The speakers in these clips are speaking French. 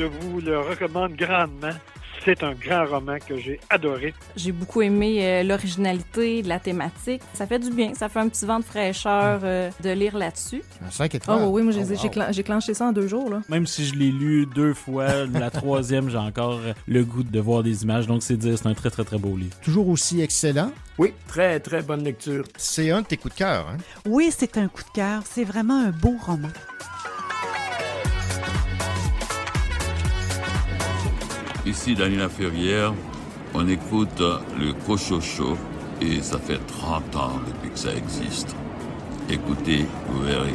je vous le recommande grandement. C'est un grand roman que j'ai adoré. J'ai beaucoup aimé euh, l'originalité de la thématique. Ça fait du bien. Ça fait un petit vent de fraîcheur euh, de lire là-dessus. Un 5 étoiles. Oh oui, moi j'ai Oh, wow. clen- clenché ça en deux jours. Là. Même si je l'ai lu deux fois, la troisième, j'ai encore le goût de voir des images. Donc, c'est dire, c'est un très, très, très beau livre. Toujours aussi excellent. Oui, très, très bonne lecture. C'est un de tes coups de cœur. Hein? Oui, c'est un coup de cœur. C'est vraiment un beau roman. Ici Daniela Ferrière, on écoute le Cochocho et ça fait 30 ans depuis que ça existe. Écoutez, vous verrez.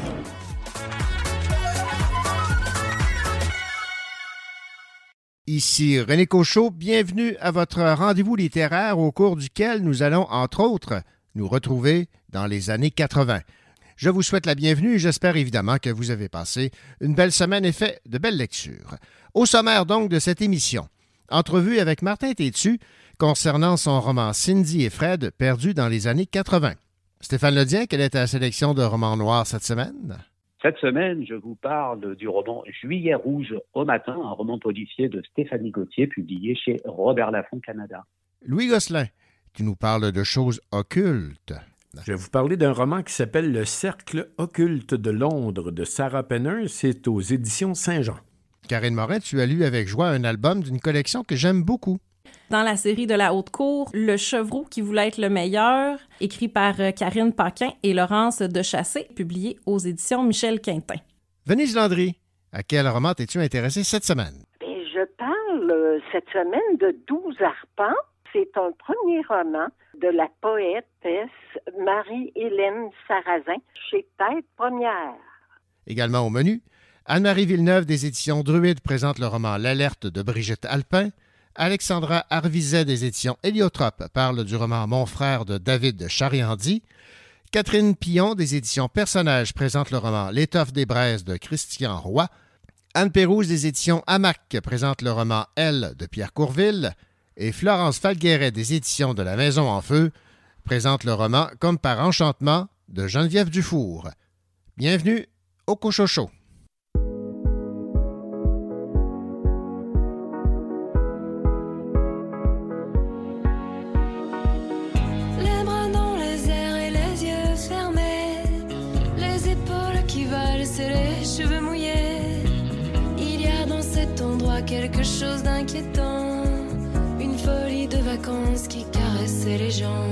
Ici René Cochot, bienvenue à votre rendez-vous littéraire au cours duquel nous allons, entre autres, nous retrouver dans les années 80. Je vous souhaite la bienvenue et j'espère évidemment que vous avez passé une belle semaine et fait de belles lectures. Au sommaire donc de cette émission, entrevue avec Martin Tétu concernant son roman Cindy et Fred perdu dans les années 80. Stéphane Ledien, quelle est ta sélection de romans noirs cette semaine? Cette semaine, je vous parle du roman Juillet rouge au matin, un roman policier de Stéphanie Gauthier, publié chez Robert Laffont Canada. Louis Gosselin, tu nous parles de choses occultes. Je vais vous parler d'un roman qui s'appelle Le Cercle occulte de Londres de Sarah Penner. C'est aux éditions Saint-Jean. Karine Morin, tu as lu avec joie un album d'une collection que j'aime beaucoup. Dans la série de la haute cour, Le chevreau qui voulait être le meilleur, écrit par euh, Karine Paquin et Laurence Dechassé, publié aux éditions Michel Quintin. Venise Landry, à quel roman t'es-tu intéressé cette semaine? Bien, je parle euh, cette semaine de Douze arpents. C'est un premier roman de la poétesse Marie-Hélène Sarrazin chez Tête Première. Également au menu, Anne-Marie Villeneuve des éditions Druide présente le roman L'Alerte de Brigitte Alpin. Alexandra Arvizet des éditions Héliotrope parle du roman Mon frère de David Chariandi. Catherine Pillon des éditions Personnages présente le roman L'étoffe des braises de Christian Roy. Anne Pérouse des éditions Hamac présente le roman Elle de Pierre Courville. Et Florence Falgueret des éditions de La Maison en Feu présente le roman Comme par enchantement de Geneviève Dufour. Bienvenue au Cochocho. Cheveux mouillés. Il y a dans cet endroit quelque chose d'inquiétant, une folie de vacances qui caressait les gens.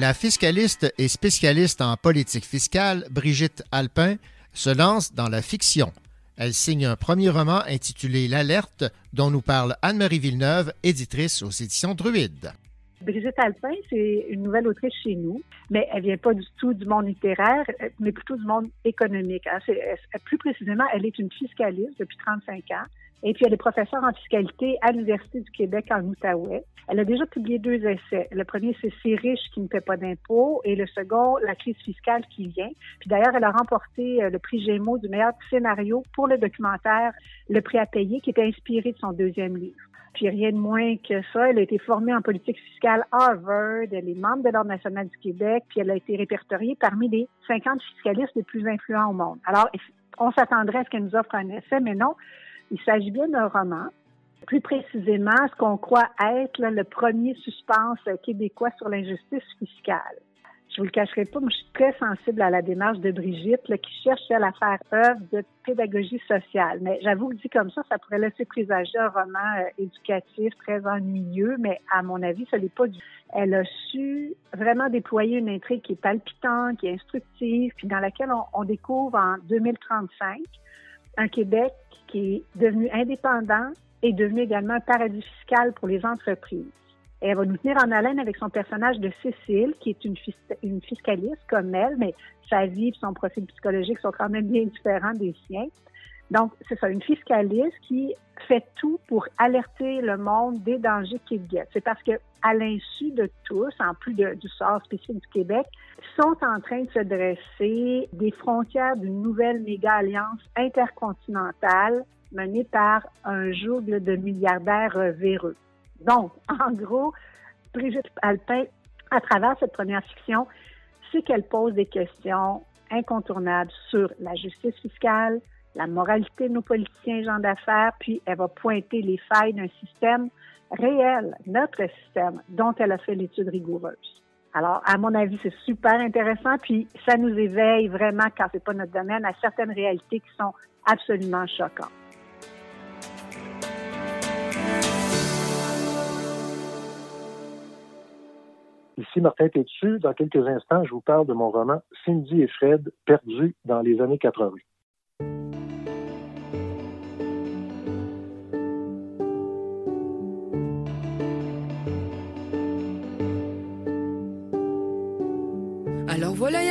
La fiscaliste et spécialiste en politique fiscale, Brigitte Alpin, se lance dans la fiction. Elle signe un premier roman intitulé L'Alerte, dont nous parle Anne-Marie Villeneuve, éditrice aux éditions Druide. Brigitte Alpin, c'est une nouvelle autrice chez nous, mais elle vient pas du tout du monde littéraire, mais plutôt du monde économique. Hein. plus précisément, elle est une fiscaliste depuis 35 ans. Et puis, elle est professeure en fiscalité à l'Université du Québec en Outaouais. Elle a déjà publié deux essais. Le premier, c'est C'est riche qui ne paie pas d'impôts et le second, La crise fiscale qui vient. Puis d'ailleurs, elle a remporté euh, le prix Gémeaux du meilleur scénario pour le documentaire Le prix à payer qui était inspiré de son deuxième livre. Puis rien de moins que ça, elle a été formée en politique fiscale à Harvard, elle est membre de l'Ordre national du Québec, puis elle a été répertoriée parmi les 50 fiscalistes les plus influents au monde. Alors, on s'attendrait à ce qu'elle nous offre un essai, mais non, il s'agit bien d'un roman. Plus précisément, ce qu'on croit être le premier suspense québécois sur l'injustice fiscale. Je vous le cacherai pas, moi, je suis très sensible à la démarche de Brigitte, qui cherche à faire œuvre de pédagogie sociale. Mais j'avoue que dit comme ça, ça pourrait laisser présager un roman euh, éducatif très ennuyeux, mais à mon avis, ce n'est pas du. Elle a su vraiment déployer une intrigue qui est palpitante, qui est instructive, puis dans laquelle on découvre en 2035 un Québec qui est devenu indépendant et devenu également un paradis fiscal pour les entreprises. Elle va nous tenir en haleine avec son personnage de Cécile, qui est une, une fiscaliste comme elle, mais sa vie et son profil psychologique sont quand même bien différents des siens. Donc, c'est ça, une fiscaliste qui fait tout pour alerter le monde des dangers qu'il guette. C'est parce que, à l'insu de tous, en plus du sort spécifique du Québec, sont en train de se dresser des frontières d'une nouvelle méga-alliance intercontinentale menée par un jougle de milliardaires véreux. Donc, en gros, Brigitte Alpin, à travers cette première fiction, c'est qu'elle pose des questions incontournables sur la justice fiscale, la moralité de nos politiciens et gens d'affaires, puis elle va pointer les failles d'un système réel, notre système, dont elle a fait l'étude rigoureuse. Alors, à mon avis, c'est super intéressant, puis ça nous éveille vraiment, quand c'est pas notre domaine, à certaines réalités qui sont absolument choquantes. Ici Martin Tétu. Dans quelques instants, je vous parle de mon roman Cindy et Fred, perdus dans les années 80.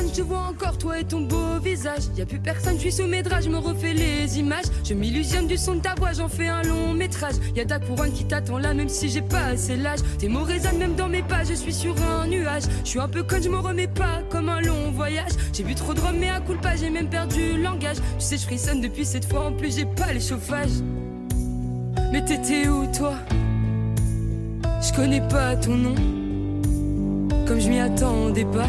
Te vois encore, toi et ton beau visage. Y a plus personne, je suis sous mes draps, je me refais les images. Je m'illusionne du son de ta voix, j'en fais un long métrage. Y a ta couronne qui t'attend là, même si j'ai pas assez l'âge. Tes mots résonnent même dans mes pas, je suis sur un nuage. Je suis un peu con, je me remets pas comme un long voyage. J'ai bu trop de rhum, mais à coup pas, j'ai même perdu le langage. Tu sais, je frissonne depuis cette fois, en plus j'ai pas les chauffages. Mais t'étais où toi? Je connais pas ton nom, comme je m'y attendais pas.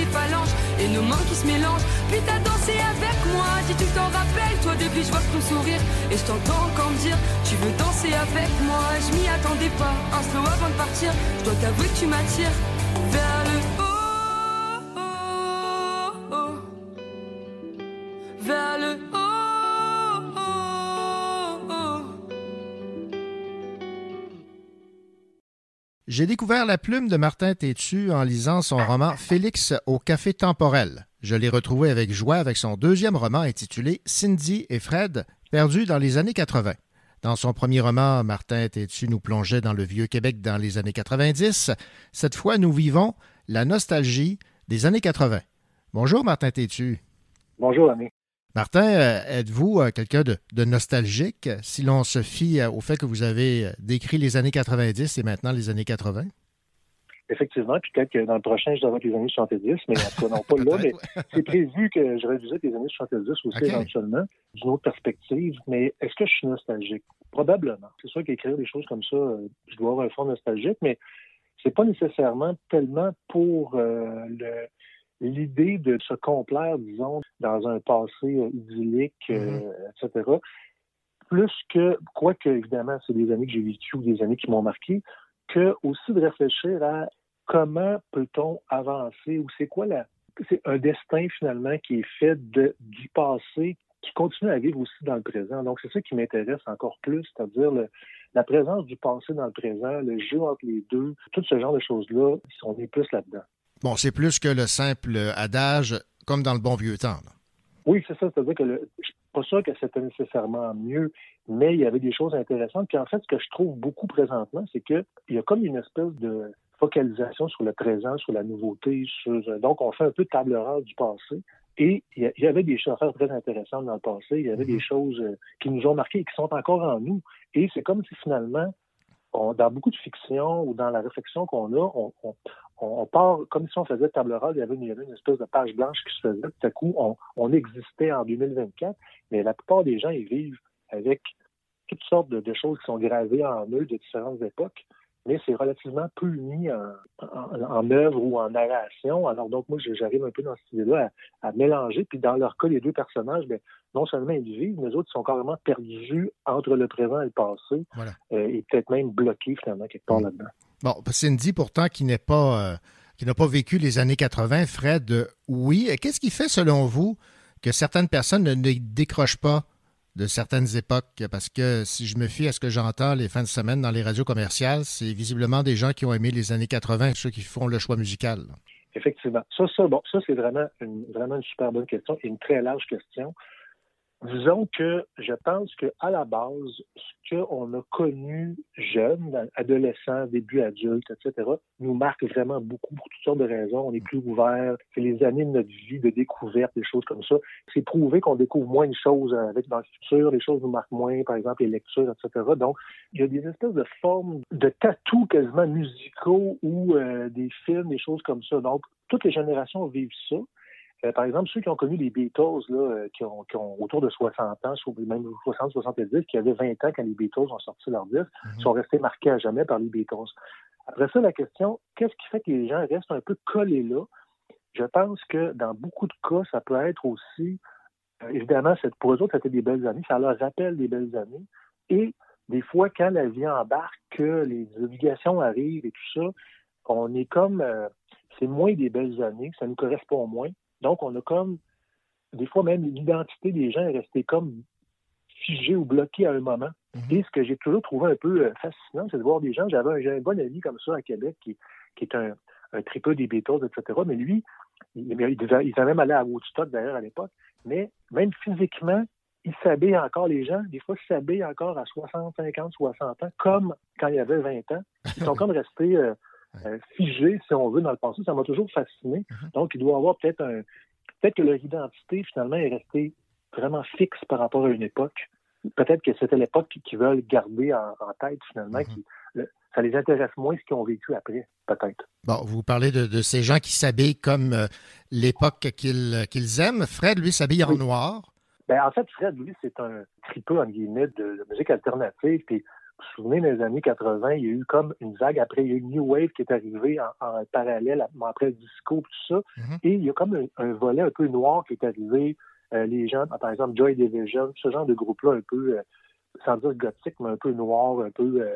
phalanges et nos mains qui se mélangent. Puis t'as dansé avec moi, dis tu t'en rappelles, toi depuis je vois ton sourire. Et je t'entends encore me dire tu veux danser avec moi. Je m'y attendais pas, un slow avant de partir, je dois t'avouer que tu m'attires J'ai découvert la plume de Martin Tétu en lisant son roman Félix au café temporel. Je l'ai retrouvé avec joie avec son deuxième roman intitulé Cindy et Fred, perdus dans les années 80. Dans son premier roman, Martin Tétu nous plongeait dans le vieux Québec dans les années 90. Cette fois, nous vivons la nostalgie des années 80. Bonjour Martin Tétu. Bonjour, Ami. Martin, euh, êtes-vous euh, quelqu'un de, de nostalgique si l'on se fie euh, au fait que vous avez euh, décrit les années 90 et maintenant les années 80? Effectivement, puis peut-être que dans le prochain, je devrais être les années 70, mais en tout cas, non, pas là, mais c'est prévu que je revisite les années 70 aussi éventuellement, d'une autre perspective. Mais est-ce que je suis nostalgique? Probablement. C'est sûr qu'écrire des choses comme ça, euh, je dois avoir un fond nostalgique, mais c'est pas nécessairement tellement pour euh, le- l'idée de se complaire, disons, dans un passé euh, idyllique, euh, etc. Plus que, quoique évidemment, c'est des années que j'ai vécues ou des années qui m'ont marqué, que aussi de réfléchir à comment peut-on avancer ou c'est quoi la c'est un destin finalement qui est fait de, du passé qui continue à vivre aussi dans le présent. Donc c'est ça qui m'intéresse encore plus, c'est-à-dire la présence du passé dans le présent, le jeu entre les deux, tout ce genre de choses-là, on est plus là-dedans. Bon, c'est plus que le simple adage, comme dans le bon vieux temps. là. Oui, c'est ça. C'est-à-dire que le, je suis pas sûr que c'était nécessairement mieux, mais il y avait des choses intéressantes. Puis en fait, ce que je trouve beaucoup présentement, c'est qu'il y a comme une espèce de focalisation sur le présent, sur la nouveauté, sur donc on fait un peu de table rase du passé. Et il y avait des choses très intéressantes dans le passé. Il y avait des choses euh, qui nous ont marquées et qui sont encore en nous. Et c'est comme si finalement, on- dans beaucoup de fiction ou dans la réflexion qu'on a, on, on- on part comme si on faisait table rase, il y avait une, il y avait une espèce de page blanche qui se faisait. Tout à coup, on, on existait en 2024, mais la plupart des gens, ils vivent avec toutes sortes de, de choses qui sont gravées en eux de différentes époques, mais c'est relativement peu mis en, en, en œuvre ou en narration. Alors donc, moi, j'arrive un peu dans cette idée-là à, à mélanger. Puis dans leur cas, les deux personnages, ben, non seulement ils vivent, mais les autres sont carrément perdus entre le présent et le passé, Voilà. euh, et peut-être même bloqués finalement quelque part là-dedans. Bon, Cindy, pourtant, qui pas, euh, qui n'a pas vécu les années 80, Fred, euh, oui. Qu'est-ce qui fait, selon vous, que certaines personnes ne, décrochent pas de certaines époques? Parce que si je me fie à ce que j'entends les fins de semaine dans les radios commerciales, c'est visiblement des gens qui ont aimé les années 80, ceux qui font le choix musical. Effectivement. Ça, ça, bon, ça, c'est vraiment vraiment une super bonne question et une très large question. Disons que je pense qu'à la base, ce qu'on a connu jeune, adolescent, début adulte, etc., nous marque vraiment beaucoup pour toutes sortes de raisons. On est plus ouvert. C'est les années de notre vie de découverte, des choses comme ça. C'est prouvé qu'on découvre moins de choses avec dans le futur. Les choses nous marquent moins, par exemple, les lectures, etc. Donc, il y a des espèces de formes de tatous quasiment musicaux ou euh, des films, des choses comme ça. Donc, toutes les générations vivent ça. Euh, par exemple, ceux qui ont connu les Beatles, là, euh, qui, ont, qui ont autour de 60 ans, même 60, 70, qui avaient 20 ans quand les Beatles ont sorti leur disque, sont restés marqués à jamais par les Beatles. Après ça, la question, qu'est-ce qui fait que les gens restent un peu collés là? Je pense que dans beaucoup de cas, ça peut être aussi, euh, évidemment, pour eux autres, c'était des belles années, ça leur rappelle des belles années. Et des fois, quand la vie embarque, que les obligations arrivent et tout ça, on est comme, euh, c'est moins des belles années, ça nous correspond moins. Donc, on a comme, des fois même, l'identité des gens est restée comme figée ou bloquée à un moment. Et ce que j'ai toujours trouvé un peu euh, fascinant, c'est de voir des gens. J'avais un, bon ami comme ça à Québec qui, qui est un, un tripeux des Beatles, etc. Mais lui, il, il, devait, il devait même aller à Woodstock d'ailleurs à l'époque, mais même physiquement, il s'habille encore, les gens, des fois, s'habillent encore à 60, 50, 60 ans, comme quand il y avait 20 ans. Ils sont comme restés euh, euh, figés, si on veut, dans le passé. Ça m'a toujours fasciné. Donc, il doit avoir peut-être un... Peut-être que leur identité, finalement, est restée vraiment fixe par rapport à une époque. Peut-être que c'était l'époque qu'ils veulent garder en, en tête, finalement, qui, le- ça les intéresse moins ce qu'ils ont vécu après, peut-être. Bon, vous parlez de, de ces gens qui s'habillent comme euh, l'époque qu'ils qu'ils aiment. Fred, lui, s'habille en noir. Ben, en fait, Fred, lui, c'est un tripeux, en guillemets, de, de musique alternative. Puis, vous vous souvenez, dans les années 80, il y a eu comme une vague. Après, il y a eu New Wave qui est arrivé en, en parallèle, après le disco, tout ça. Et il y a comme un, un volet un peu noir qui est arrivé. Euh, les gens, par exemple, Joy Division, ce genre de groupe-là, un peu, euh, sans dire gothique, mais un peu noir, un peu euh,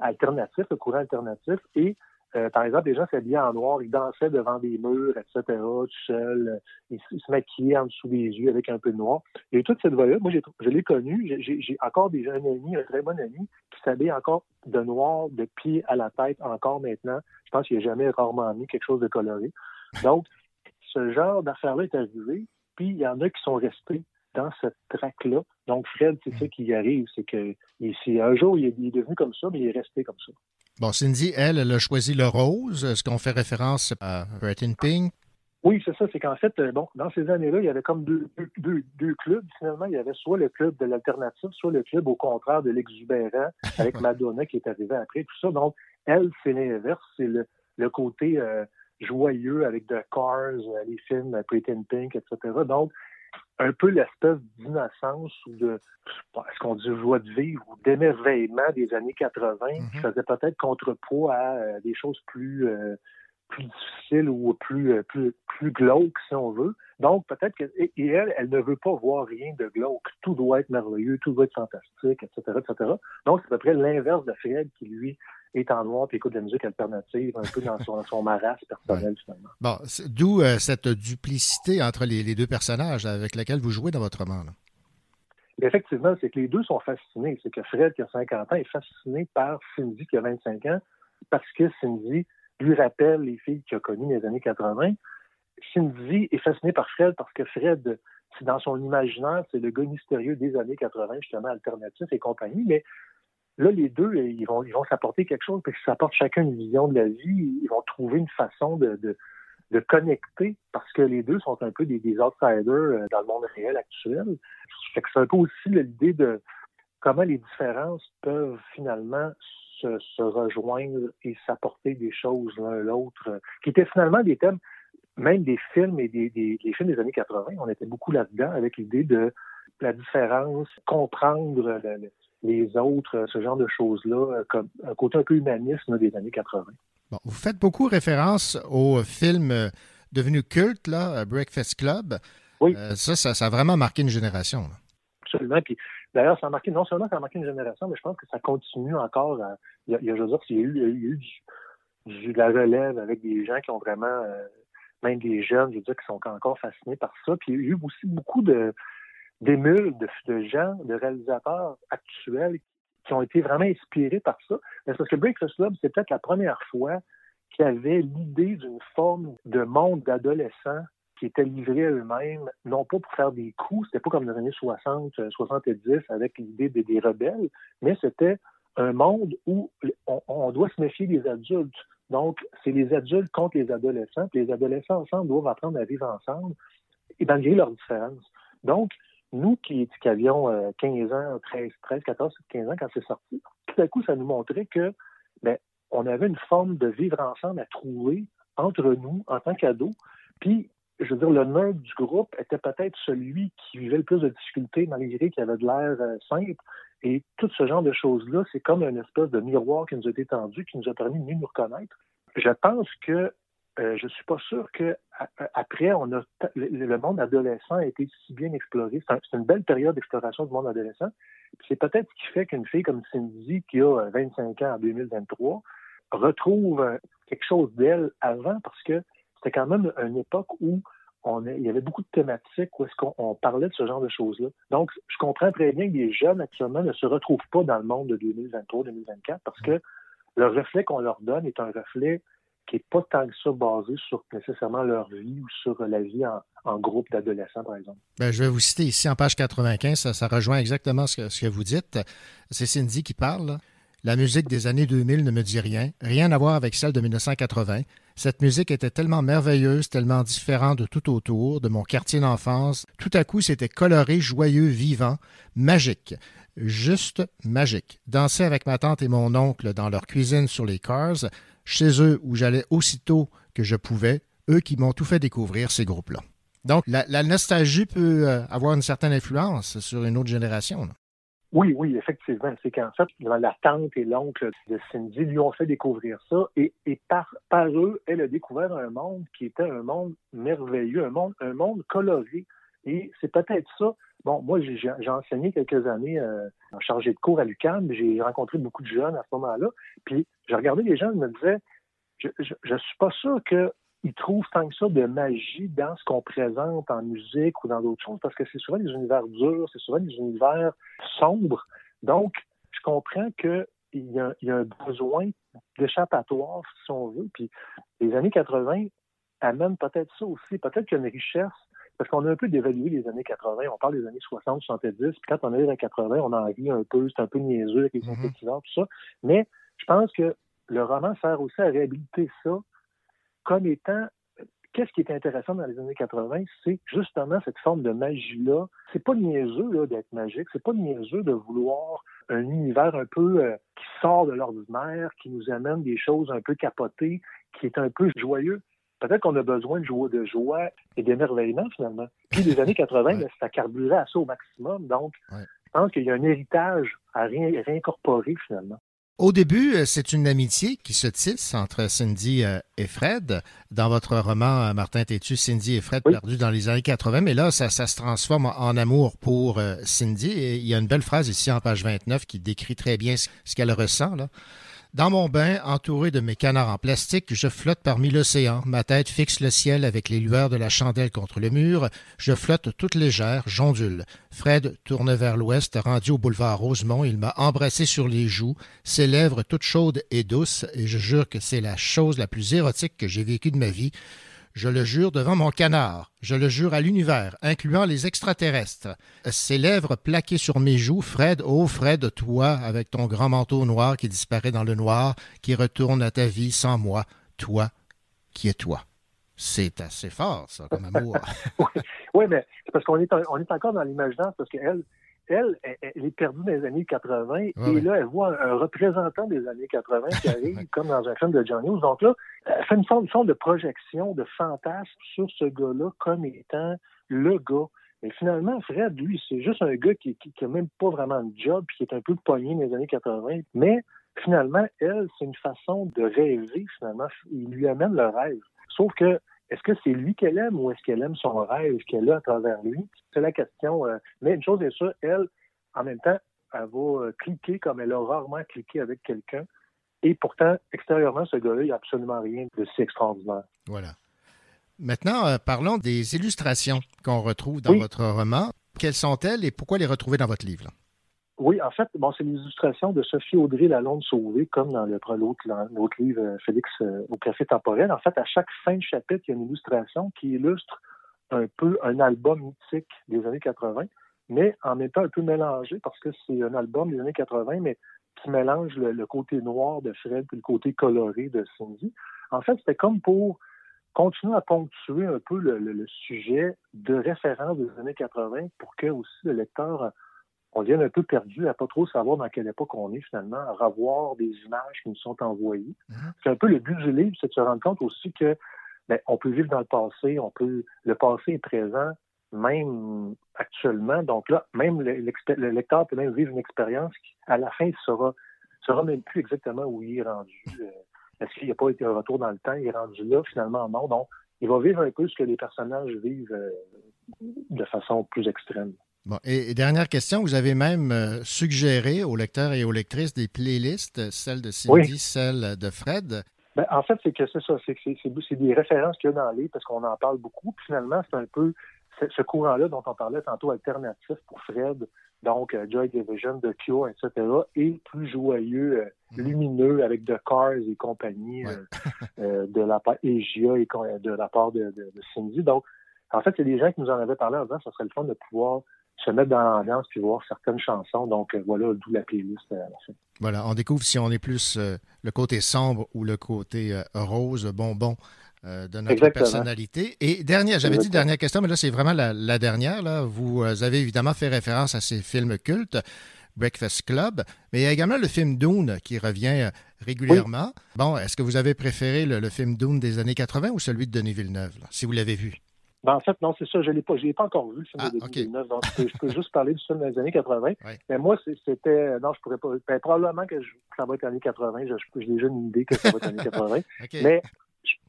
alternatif, le courant alternatif. Et euh, par exemple, gens s'habillaient en noir, ils dansaient devant des murs, etc., tout seuls, euh, ils, ils se maquillaient en dessous des yeux avec un peu de noir. Et toute cette voie-là, moi, je l'ai connu. J'ai- encore des jeunes amis, un très bon ami, qui s'habille encore de noir, de pied à la tête, encore maintenant. Je pense qu'il n'a jamais rarement mis quelque chose de coloré. Donc, ce genre d'affaires-là est arrivé, puis il y en a qui sont restés dans cette traque-là. Donc, Fred, c'est ça qui y arrive, c'est que il- un jour, il il est devenu comme ça, mais il est resté comme ça. Bon, Cindy, elle, elle a choisi le rose. Est-ce qu'on fait référence à in Pink? Oui, c'est ça. C'est qu'en fait, euh, bon, dans ces années-là, il y avait comme deux, deux, deux, deux clubs. Finalement, il y avait soit le club de l'alternative, soit le club au contraire de l'exubérant, avec Madonna qui est arrivée après, tout ça. Donc, elle, c'est l'inverse. C'est le, le côté euh, joyeux avec The Cars, euh, les films Pretend Pink, etc. Donc, un peu l'espèce d'innocence ou de, est-ce qu'on dit joie de vivre ou d'émerveillement des années 80 qui faisait peut-être contrepoids à euh, des choses plus, euh, plus difficiles ou plus, euh, plus, plus glauques, si on veut. Donc, peut-être que, et, et elle, elle ne veut pas voir rien de glauque. Tout doit être merveilleux, tout doit être fantastique, etc., etc. Donc, c'est à peu près l'inverse de Fred qui, lui, est en noir et écoute de la musique alternative, un peu dans son, son marasme personnel, finalement. Bon, d'où euh, cette duplicité entre les, les deux personnages avec laquelle vous jouez dans votre roman. là. Effectivement, c'est que les deux sont fascinés. C'est que Fred, qui a 50 ans, est fasciné par Cindy, qui a 25 ans, parce que Cindy lui rappelle les filles qu'il a connues dans les années 80. Cindy est fascinée par Fred parce que Fred, c'est dans son imaginaire, c'est le gars mystérieux des années 80, justement, alternatif et compagnie. Mais là, les deux, ils vont, ils vont s'apporter quelque chose, puis ils s'apportent chacun une vision de la vie. Ils vont trouver une façon de, de, connecter parce que les deux sont un peu des, outsiders euh, dans le monde réel actuel. Fait que c'est un peu aussi l'idée de comment les différences peuvent finalement se, rejoindre et s'apporter des choses l'un l'autre, euh, qui étaient finalement des thèmes, même des films et des, des, des films des années 80, on était beaucoup là-dedans avec l'idée de la différence, comprendre le- le- les autres, euh, ce genre de choses-là, euh, comme un côté un peu humaniste là, des années 80. Bon, vous faites beaucoup référence au film euh, devenu culte, là, Breakfast Club. Oui. Euh, ça, ça, ça a vraiment marqué une génération. là. Absolument. Puis d'ailleurs, ça a marqué, non seulement ça a marqué une génération, mais je pense que ça continue encore. à- il, y a, il y a- je veux dire, il y a eu, il y a eu, il y a eu du, du- de la relève avec des gens qui ont vraiment, euh, même des jeunes, je veux dire, qui sont encore fascinés par ça. Puis il y a eu aussi beaucoup de d'émules de, de gens, de réalisateurs actuels qui ont été vraiment inspirés par ça. Parce que Breakfast Club, c'est peut-être la première fois qu'il y avait l'idée d'une forme de monde d'adolescents qui étaient livrés à eux-mêmes, non pas pour faire des coups, c'était pas comme dans les années 60, euh, 70 avec l'idée des, des rebelles, mais c'était un monde où on, on doit se méfier des adultes. Donc, c'est les adultes contre les adolescents, puis les adolescents ensemble doivent apprendre à vivre ensemble et malgré leurs différences. Donc, nous qui, avions euh, 15 ans, 13, 13, 14, 15 ans quand c'est sorti, tout à coup, ça nous montrait que ben, on avait une forme de vivre ensemble à trouver entre nous en tant qu'ados. Puis, je veux dire, le nerd du groupe était peut-être celui qui vivait le plus de difficultés malgré qu'il avait de l'air euh, simple. Et tout ce genre de choses-là, c'est comme une espèce de miroir qui nous a été tendu, qui nous a permis de mieux nous reconnaître. Je pense que euh, je suis pas sûr que après on a le, monde adolescent a été si bien exploré. C'est un- c'est une belle période d'exploration du monde adolescent. C'est peut-être ce qui fait qu'une fille comme Cindy, qui a euh, 25 ans en 2023, retrouve euh, quelque chose d'elle avant parce que c'était quand même une époque où on il y avait beaucoup de thématiques où est-ce qu'on on parlait de ce genre de choses-là. Donc, je comprends très bien que les jeunes actuellement ne se retrouvent pas dans le monde de 2023-2024 parce que le reflet qu'on leur donne est un reflet qui n'est pas tant que ça basé sur nécessairement leur vie ou sur la vie en, en groupe d'adolescents, par exemple. Ben, je vais vous citer ici en page 95, ça, ça rejoint exactement ce que, vous dites. C'est Cindy qui parle. La musique des années 2000 ne me dit rien, rien à voir avec celle de 1980. Cette musique était tellement merveilleuse, tellement différente de tout autour, de mon quartier d'enfance. Tout à coup, c'était coloré, joyeux, vivant, magique. Juste magique. Danser avec ma tante et mon oncle dans leur cuisine sur les cars, chez eux où j'allais aussitôt que je pouvais, eux qui m'ont tout fait découvrir ces groupes-là. Donc, la, nostalgie peut euh, avoir une certaine influence sur une autre génération. Oui, oui, effectivement. C'est qu'en fait, la tante et l'oncle de Cindy lui ont fait découvrir ça et, et par, par eux, elle a découvert un monde qui était un monde merveilleux, un monde, un monde coloré. Et c'est peut-être ça. Bon, moi, j'ai enseigné quelques années euh, en chargé de cours à l'UQAM. J'ai rencontré beaucoup de jeunes à ce moment-là. Puis, j'ai regardé les gens, je me disais, je, je suis pas sûr que ils trouvent tant que ça de magie dans ce qu'on présente en musique ou dans d'autres choses, parce que c'est souvent des univers durs, c'est souvent des univers sombres. Donc, je comprends qu'il y, a- il y a un besoin d'échappatoire, si on veut. Puis les années 80 amènent peut-être ça aussi. Peut-être qu'il y a une richesse, parce qu'on a un peu dévalué les années 80. On parle des années 60, 70. Puis quand on arrive à 80, on en rit un peu, c'est un peu niaiseux avec les synthétiseurs, tout ça. Mais je pense que le roman sert aussi à réhabiliter ça comme étant qu'est-ce qui est intéressant dans les années 80, c'est justement cette forme de magie-là. C'est pas niaiseux d'être magique, c'est pas niaiseux de vouloir un univers un peu euh, qui sort de l'ordinaire, qui nous amène des choses un peu capotées, qui est un peu joyeux. Peut-être qu'on a besoin de joie, de joie et d'émerveillement finalement. Puis les années 80, ben, ça carburait à ça au maximum. Donc, je pense qu'il y a un héritage à ré- réincorporer finalement. Au début, euh, c'est une amitié qui se tisse entre Cindy euh, et Fred. Dans votre roman, euh, Martin Tétu, Cindy et Fred perdus dans les années 80, mais là, ça, ça se transforme en amour pour Cindy. Et il y a une belle phrase ici en page 29 qui décrit très bien ce, ce qu'elle ressent. Là. Dans mon bain, entouré de mes canards en plastique, je flotte parmi l'océan. Ma tête fixe le ciel avec les lueurs de la chandelle contre le mur. Je flotte toute légère, j'ondule. Fred tourne vers l'ouest, rendu au boulevard Rosemont. Il m'a embrassé sur les joues, ses lèvres toutes chaudes et douces, et je jure que c'est la chose la plus érotique que j'ai vécue de ma vie. Je le jure devant mon canard, je le jure à l'univers, incluant les extraterrestres. Ses lèvres plaquées sur mes joues, Fred, oh Fred, toi, avec ton grand manteau noir qui disparaît dans le noir, qui retourne à ta vie sans moi, toi, qui es toi. C'est assez fort, ça, comme amour. Oui, mais c'est parce qu'on est, encore dans l'imaginaire, parce qu'elle, elle, elle, elle est perdue dans les années 80, et ouais. là, elle voit un, un représentant des années 80 qui arrive, comme dans un film de John Hughes. Donc là, elle fait une forme, une de projection, de fantasme sur ce gars-là comme étant le gars. Mais finalement, Fred, lui, c'est juste un gars qui, qui, qui a même pas vraiment de job, puis qui est un peu pogné dans les années 80. Mais finalement, elle, c'est une façon de rêver, finalement. Il lui amène le rêve. Sauf que est-ce que c'est lui qu'elle aime ou est-ce qu'elle aime son rêve qu'elle a à travers lui? C'est la question. euh, Mais une chose est sûre, elle, en même temps, elle va euh, cliquer comme elle a rarement cliqué avec quelqu'un. Et pourtant, extérieurement, ce gars-là, il n'y a absolument rien de si extraordinaire. Voilà. Maintenant, euh, parlons des illustrations qu'on retrouve dans votre roman. Quelles sont-elles et pourquoi les retrouver dans votre livre? Oui, en fait, bon, c'est l'illustration de Sophie Audrey Lalonde Sauvé, comme dans l'autre livre, euh, Félix euh, au café temporel. En fait, à chaque fin de chapitre, il y a une illustration qui illustre un peu un album mythique des années 80, mais en même temps un peu mélangé parce que c'est un album des années 80, mais qui mélange le, côté noir de Fred et le côté coloré de Cindy. En fait, c'était comme pour continuer à ponctuer un peu le, le- sujet de référence des années 80 pour que aussi le lecteur on devient un peu perdu à pas trop savoir dans quelle époque on est finalement, à revoir des images qui nous sont envoyées. C'est un peu le but du livre, c'est de se rendre compte aussi que ben, on peut vivre dans le passé, on peut le passé est présent même actuellement. Donc là, même le, lecteur peut même vivre une expérience qui, à la fin, ne saura, saura même plus exactement où il est rendu. Euh, Est-ce qu'il n'y a pas été un retour dans le temps? Il est rendu là, finalement, non. Donc, il va vivre un peu ce que les personnages vivent euh, de façon plus extrême. Bon, et, et dernière question, vous avez même euh, suggéré aux lecteurs et aux lectrices des playlists, celle de Cindy, Oui. celle de Fred. Ben, en fait, c'est que c'est ça, c'est des références qu'il y a dans le livre parce qu'on en parle beaucoup. Puis finalement, c'est un peu ce, courant-là dont on parlait tantôt, alternatif pour Fred, donc euh, Joy Division, The Cure, etc., est plus joyeux, euh, Mhm. lumineux avec The Cars et compagnie euh, de la part Egia et de la part de, de- de Cindy. Donc, en fait, il y a des gens qui nous en avaient parlé en disant que ce serait le fun de pouvoir se mettre dans l'ambiance puis voir certaines chansons. Donc, euh, voilà, d'où la playlist euh, à la fin. Voilà, on découvre si on est plus euh, le côté sombre ou le côté euh, rose, bonbon euh, de notre Exactement. personnalité. Et dernière, j'avais dit dernière question, mais là, c'est vraiment la, la dernière. Là. Vous avez évidemment fait référence à ces films cultes, Breakfast Club, mais il y a également le film Dune qui revient régulièrement. Bon, est-ce que vous avez préféré le, le film Dune des années 80 ou celui de Denis Villeneuve, là, si vous l'avez vu? Ben, en fait, non, c'est ça. Je ne l'ai pas, je l'ai pas encore vu, le film Ah, de Denis ok. Villeneuve. Donc, je peux, je peux juste parler du film des années 80. Mais moi, c'était. Non, je pourrais pas. Ben, probablement que, je- que ça va être années 80. Je- je- J'ai déjà une idée que ça va être années 80. OK. Mais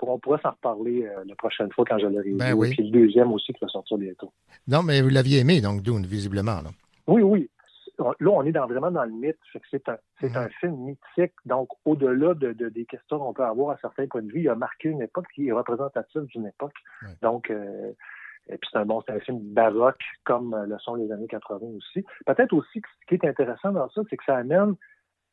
on pourra s'en reparler euh, la prochaine fois quand je l'aurai Ben vu. oui. Puis le deuxième aussi qui va sortir bientôt. Non, mais vous l'aviez aimé, donc Dune, visiblement. Là. Oui, oui. Là, on est dans, vraiment dans le mythe. C'est un, c'est Mhm. un film mythique. Donc, au-delà de, de- des questions qu'on peut avoir à certains points de vue, il a marqué une époque qui est représentative d'une époque. Donc, euh, et puis c'est un bon, c'est un film baroque comme le sont les années 80 aussi. Peut-être aussi que ce qui est intéressant dans ça, c'est que ça amène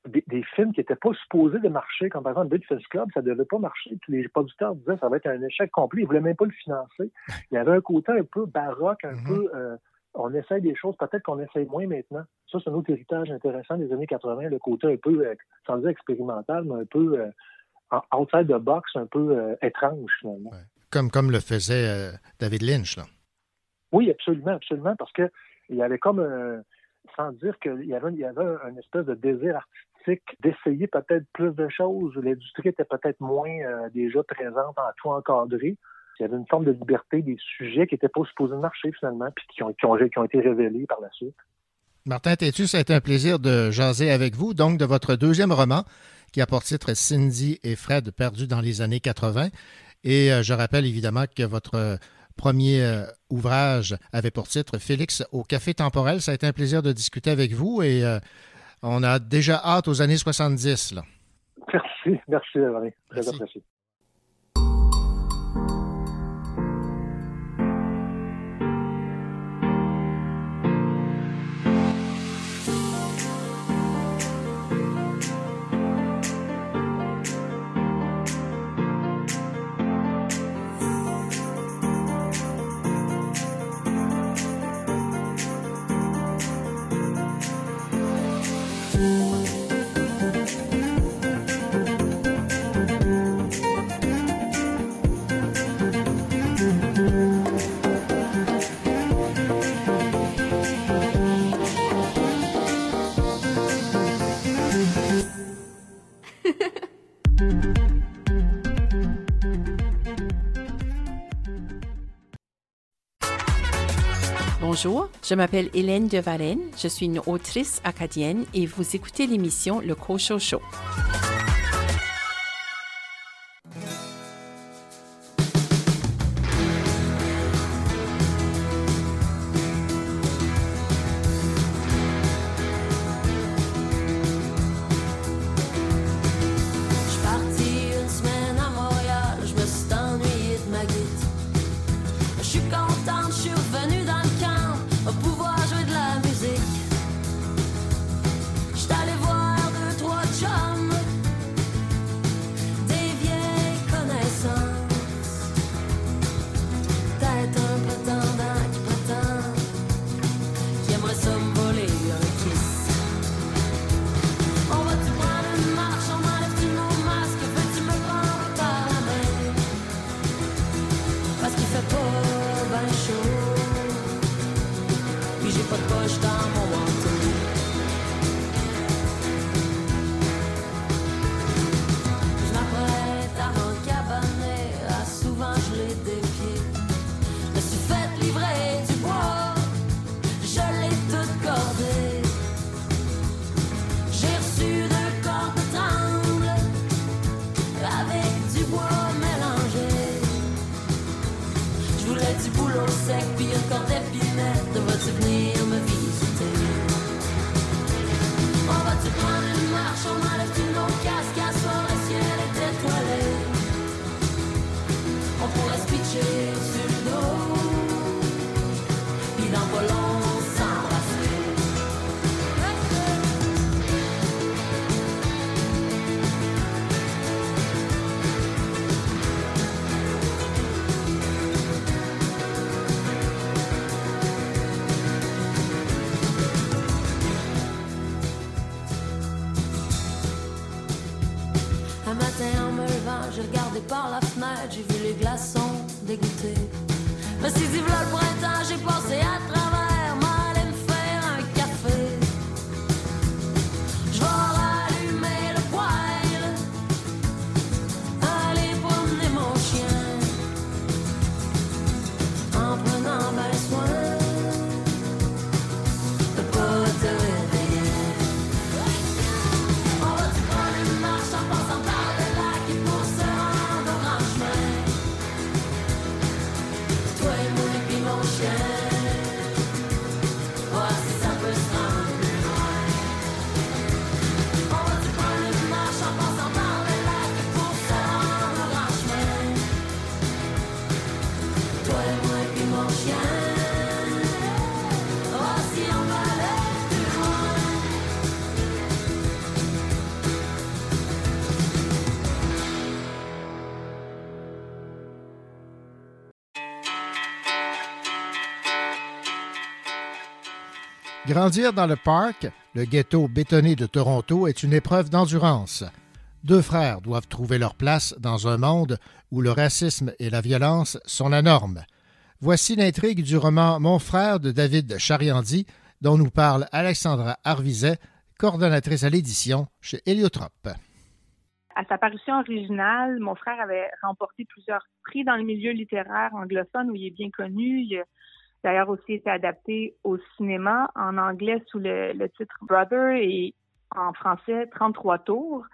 des, des films qui n'étaient pas supposés de marcher, comme par exemple Breakfast Club, ça ne devait pas marcher. Tous les producteurs disaient que ça va être un échec complet. Ils ne voulaient même pas le financer. Il y avait un côté un peu baroque, un peu. euh, on essaye des choses, peut-être qu'on essaye moins maintenant. Ça, c'est un autre héritage intéressant des années 80, le côté un peu, euh, sans dire expérimental, mais un peu euh, en- outside the box, un peu euh, étrange finalement. Comme, comme le faisait euh, David Lynch. Là. Oui, absolument, absolument, parce que il y avait comme, un- sans dire qu'il y avait, il y avait un espèce de désir artistique d'essayer peut-être plus de choses. L'industrie était peut-être moins déjà présente en tout encadré. Il y avait une forme de liberté des sujets qui n'étaient pas supposés marcher finalement, puis qui ont, qui ont, qui ont été révélés par la suite. Martin Tétu, ça a été un plaisir de jaser avec vous, donc de votre deuxième roman qui a pour titre Cindy et Fred perdus dans les années 80. Et euh, je rappelle évidemment que votre euh, premier euh, ouvrage avait pour titre Félix au Café Temporel. Ça a été un plaisir de discuter avec vous et on a déjà hâte aux années 70. Là. Merci, merci, René. Très Merci. apprécié. Bonjour, je m'appelle Hélène de Varenne, je suis une autrice acadienne et vous écoutez l'émission Le Cocho Show. Grandir dans le parc, le ghetto bétonné de Toronto, est une épreuve d'endurance. Deux frères doivent trouver leur place dans un monde où le racisme et la violence sont la norme. Voici l'intrigue du roman Mon frère de David Chariandi, dont nous parle Alexandra Arvizet, coordonnatrice à l'édition chez Héliotrope. À sa parution originale, mon frère avait remporté plusieurs prix dans le milieu littéraire anglophone où il est bien connu. Il a d'ailleurs aussi été adapté au cinéma en anglais sous le, titre Brother et en français 33 tours.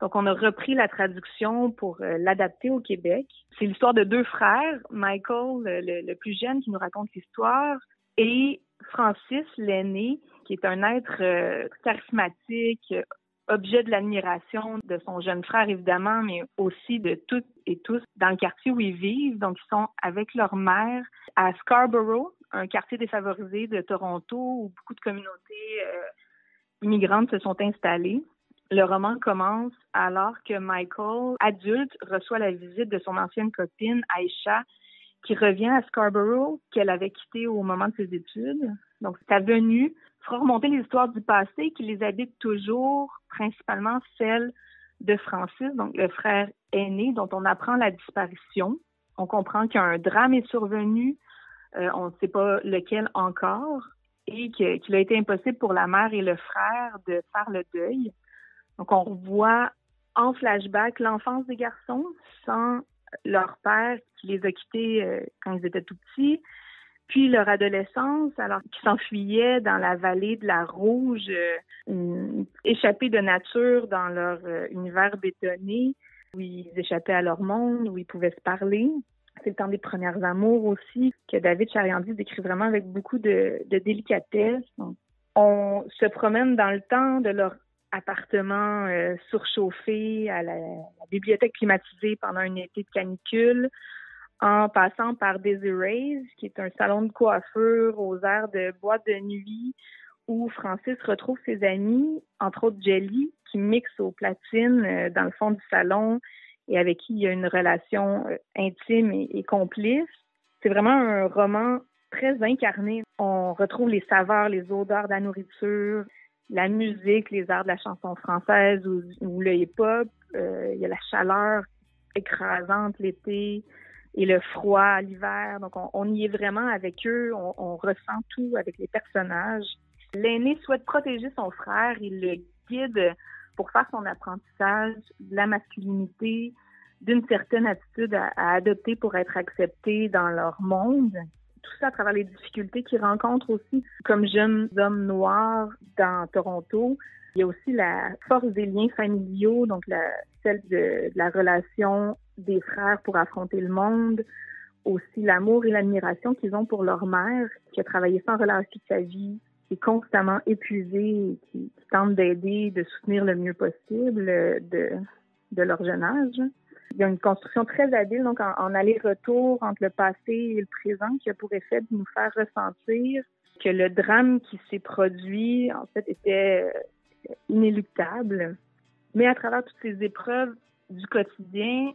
Donc, on a repris la traduction pour euh, l'adapter au Québec. C'est l'histoire de deux frères, Michael, le, plus jeune, qui nous raconte l'histoire, et Francis, l'aîné, qui est un être euh, charismatique, objet de l'admiration de son jeune frère, évidemment, mais aussi de toutes et tous dans le quartier où ils vivent. Donc, ils sont avec leur mère à Scarborough, un quartier défavorisé de Toronto où beaucoup de communautés euh, immigrantes se sont installées. Le roman commence alors que Michael, adulte, reçoit la visite de son ancienne copine, Aisha, qui revient à Scarborough, qu'elle avait quitté au moment de ses études. Donc, sa venue fera remonter les histoires du passé qui les habitent toujours, principalement celles de Francis, donc le frère aîné, dont on apprend la disparition. On comprend qu'un drame est survenu, euh, on ne sait pas lequel encore, et qu'il a été impossible pour la mère et le frère de faire le deuil. Donc, on revoit en flashback l'enfance des garçons sans leur père qui les a quittés euh, quand ils étaient tout petits, puis leur adolescence, alors qu'ils s'enfuyaient dans la vallée de la Rouge, euh, échappés de nature dans leur euh, univers bétonné, où ils échappaient à leur monde, où ils pouvaient se parler. C'est le temps des premières amours aussi, que David Chariandi décrit vraiment avec beaucoup de, délicatesse. On se promène dans le temps de leur appartement euh, surchauffé à la, la bibliothèque climatisée pendant un été de canicule, en passant par Desiree's, qui est un salon de coiffure aux airs de boîte de nuit, où Francis retrouve ses amis, entre autres Jelly, qui mixe aux platines euh, dans le fond du salon et avec qui il y a une relation euh, intime et, complice. C'est vraiment un roman très incarné. On retrouve les saveurs, les odeurs de la nourriture, la musique, les arts de la chanson française ou, ou le hip-hop. Euh, il y a la chaleur écrasante l'été et le froid l'hiver. Donc, on, y est vraiment avec eux. On, ressent tout avec les personnages. L'aîné souhaite protéger son frère. Il le guide pour faire son apprentissage de la masculinité, d'une certaine attitude à, adopter pour être accepté dans leur monde. Tout ça à travers les difficultés qu'ils rencontrent aussi comme jeunes hommes noirs dans Toronto. Il y a aussi la force des liens familiaux, donc celle de la relation des frères pour affronter le monde, aussi l'amour et l'admiration qu'ils ont pour leur mère, qui a travaillé sans relâche toute sa vie, qui est constamment épuisée, qui, qui tente d'aider, de soutenir le mieux possible euh, de, de leur jeune âge. Il y a une construction très habile, donc en, en aller-retour entre le passé et le présent, qui a pour effet de nous faire ressentir que le drame qui s'est produit, en fait, était euh, inéluctable. Mais à travers toutes ces épreuves du quotidien,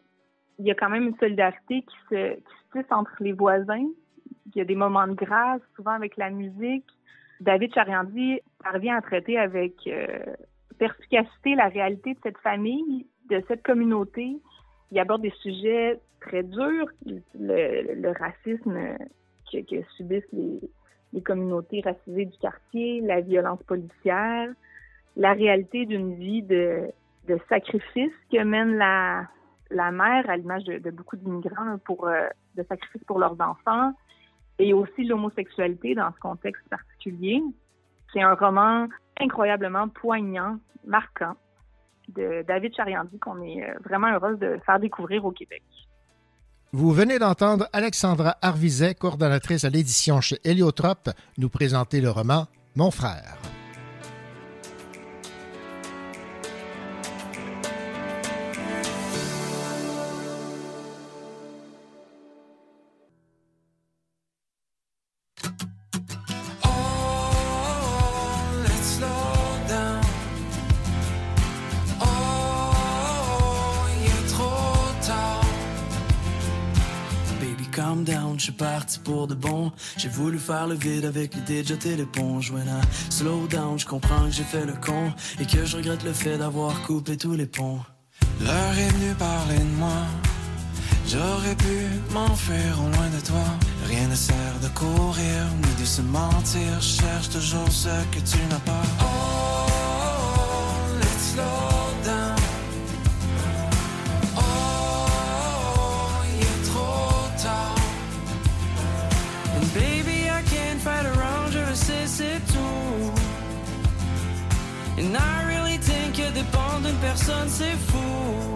il y a quand même une solidarité qui se, qui se tisse entre les voisins. Il y a des moments de grâce, souvent avec la musique. David Chariandi parvient à traiter avec euh, perspicacité la réalité de cette famille, de cette communauté. Il aborde des sujets très durs, le, le racisme que, que subissent les, les communautés racisées du quartier, la violence policière, la réalité d'une vie de, de sacrifice que mène la, la mère, à l'image de, beaucoup d'immigrants, pour euh, de sacrifice pour leurs enfants, et aussi l'homosexualité dans ce contexte particulier. C'est un roman incroyablement poignant, marquant, de David Chariandi qu'on est vraiment heureuse de faire découvrir au Québec. Vous venez d'entendre Alexandra Arvizet, coordonnatrice à l'édition chez Héliotrope, nous présenter le roman Mon frère. Suis parti pour de bon. J'ai voulu faire le vide avec l'idée de jeter l'éponge. When I slow down, je comprends que j'ai fait le con et que je regrette le fait d'avoir coupé tous les ponts. L'heure est venue parler de moi. J'aurais pu m'enfuir au loin de toi. Rien ne sert de courir ni de se mentir. Je cherche toujours ce que tu n'as pas. Oh, let's slow dépendre d'une personne, c'est fou.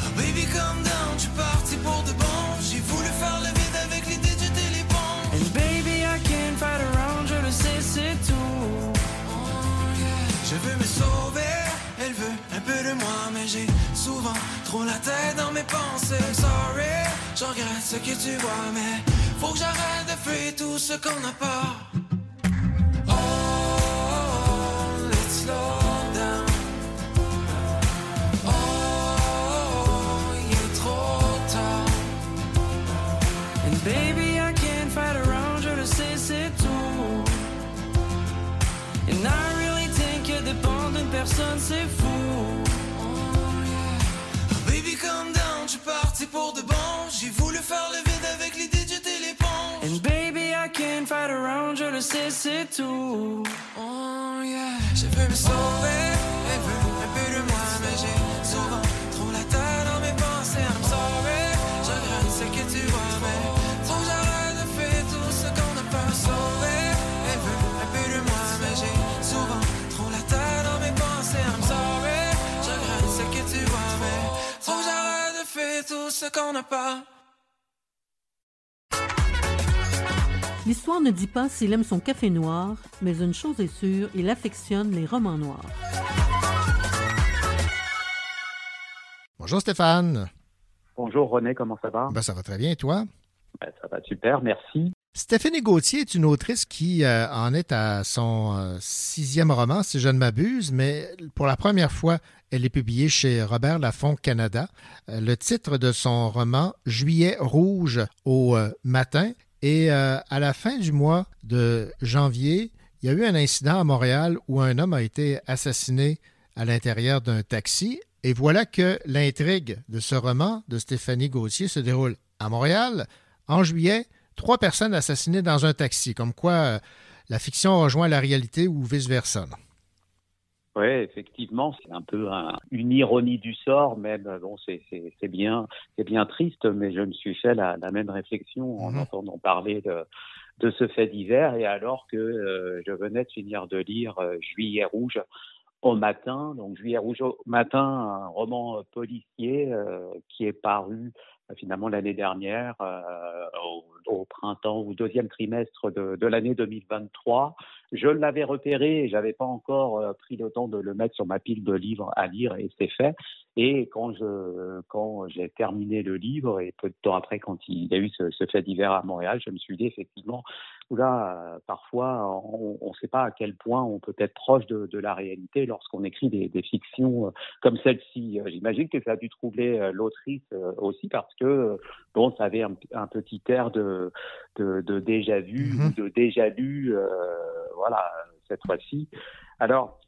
Ah, baby, calm down, je suis parti pour de bon. J'ai voulu faire le vide avec l'idée de jeter l'éponge. And baby, I can't fight around, je le sais, c'est tout. Je veux me sauver, elle veut un peu de moi, mais j'ai souvent trop la tête dans mes pensées. I'm sorry, je regrette ce que tu vois, mais faut que j'arrête de fuir tout ce qu'on n'a pas. Personne, c'est fou. Oh, Baby, calm down, je suis parti pour de bon. J'ai voulu faire le vide avec l'idée de jeter l'éponge. And baby, I can't fight around, je le sais, c'est tout. Oh yeah. Je veux me sauver, elle veut un peu de moi, mais j'ai tout ce qu'on n'a pas. L'histoire ne dit pas s'il aime son café noir, mais une chose est sûre, il affectionne les romans noirs. Bonjour Stéphane. Bonjour René, comment ça va? Ben, ça va très bien, et toi? Ben, ça va super, merci. Stéphanie Gauthier est une autrice qui euh, en est à son euh, sixième roman, si je ne m'abuse, mais pour la première fois, elle est publiée chez Robert Laffont Canada. Euh, le titre de son roman, Juillet rouge au euh, matin. Et euh, à la fin du mois de janvier, il y a eu un incident à Montréal où un homme a été assassiné à l'intérieur d'un taxi. Et voilà que l'intrigue de ce roman de Stéphanie Gauthier se déroule à Montréal en juillet. Trois personnes assassinées dans un taxi, comme quoi la fiction rejoint la réalité ou vice-versa. Oui, effectivement, c'est un peu un- une ironie du sort, même. Bon, c'est bien, c'est bien triste, mais je me suis fait la, la même réflexion en entendant parler de, de ce fait divers, et alors que euh, je venais de finir de lire euh, Juillet rouge au matin. Donc, Juillet rouge au matin, un roman euh, policier euh, qui est paru euh, finalement l'année dernière, euh, au, au printemps ou deuxième trimestre de, de l'année 2023. Je l'avais repéré j'avais pas encore euh, pris le temps de le mettre sur ma pile de livres à lire et c'est fait. Et quand je quand j'ai terminé le livre et peu de temps après quand il y a eu ce, ce fait divers à Montréal, je me suis dit effectivement, là parfois on ne sait pas à quel point on peut être proche de, de la réalité lorsqu'on écrit des, des fictions euh, comme celle-ci. Euh, J'imagine que ça a dû troubler l'autrice aussi parce que bon, ça avait un, un petit air de, de, de déjà vu ou de déjà lu, euh, voilà, cette fois-ci. Alors,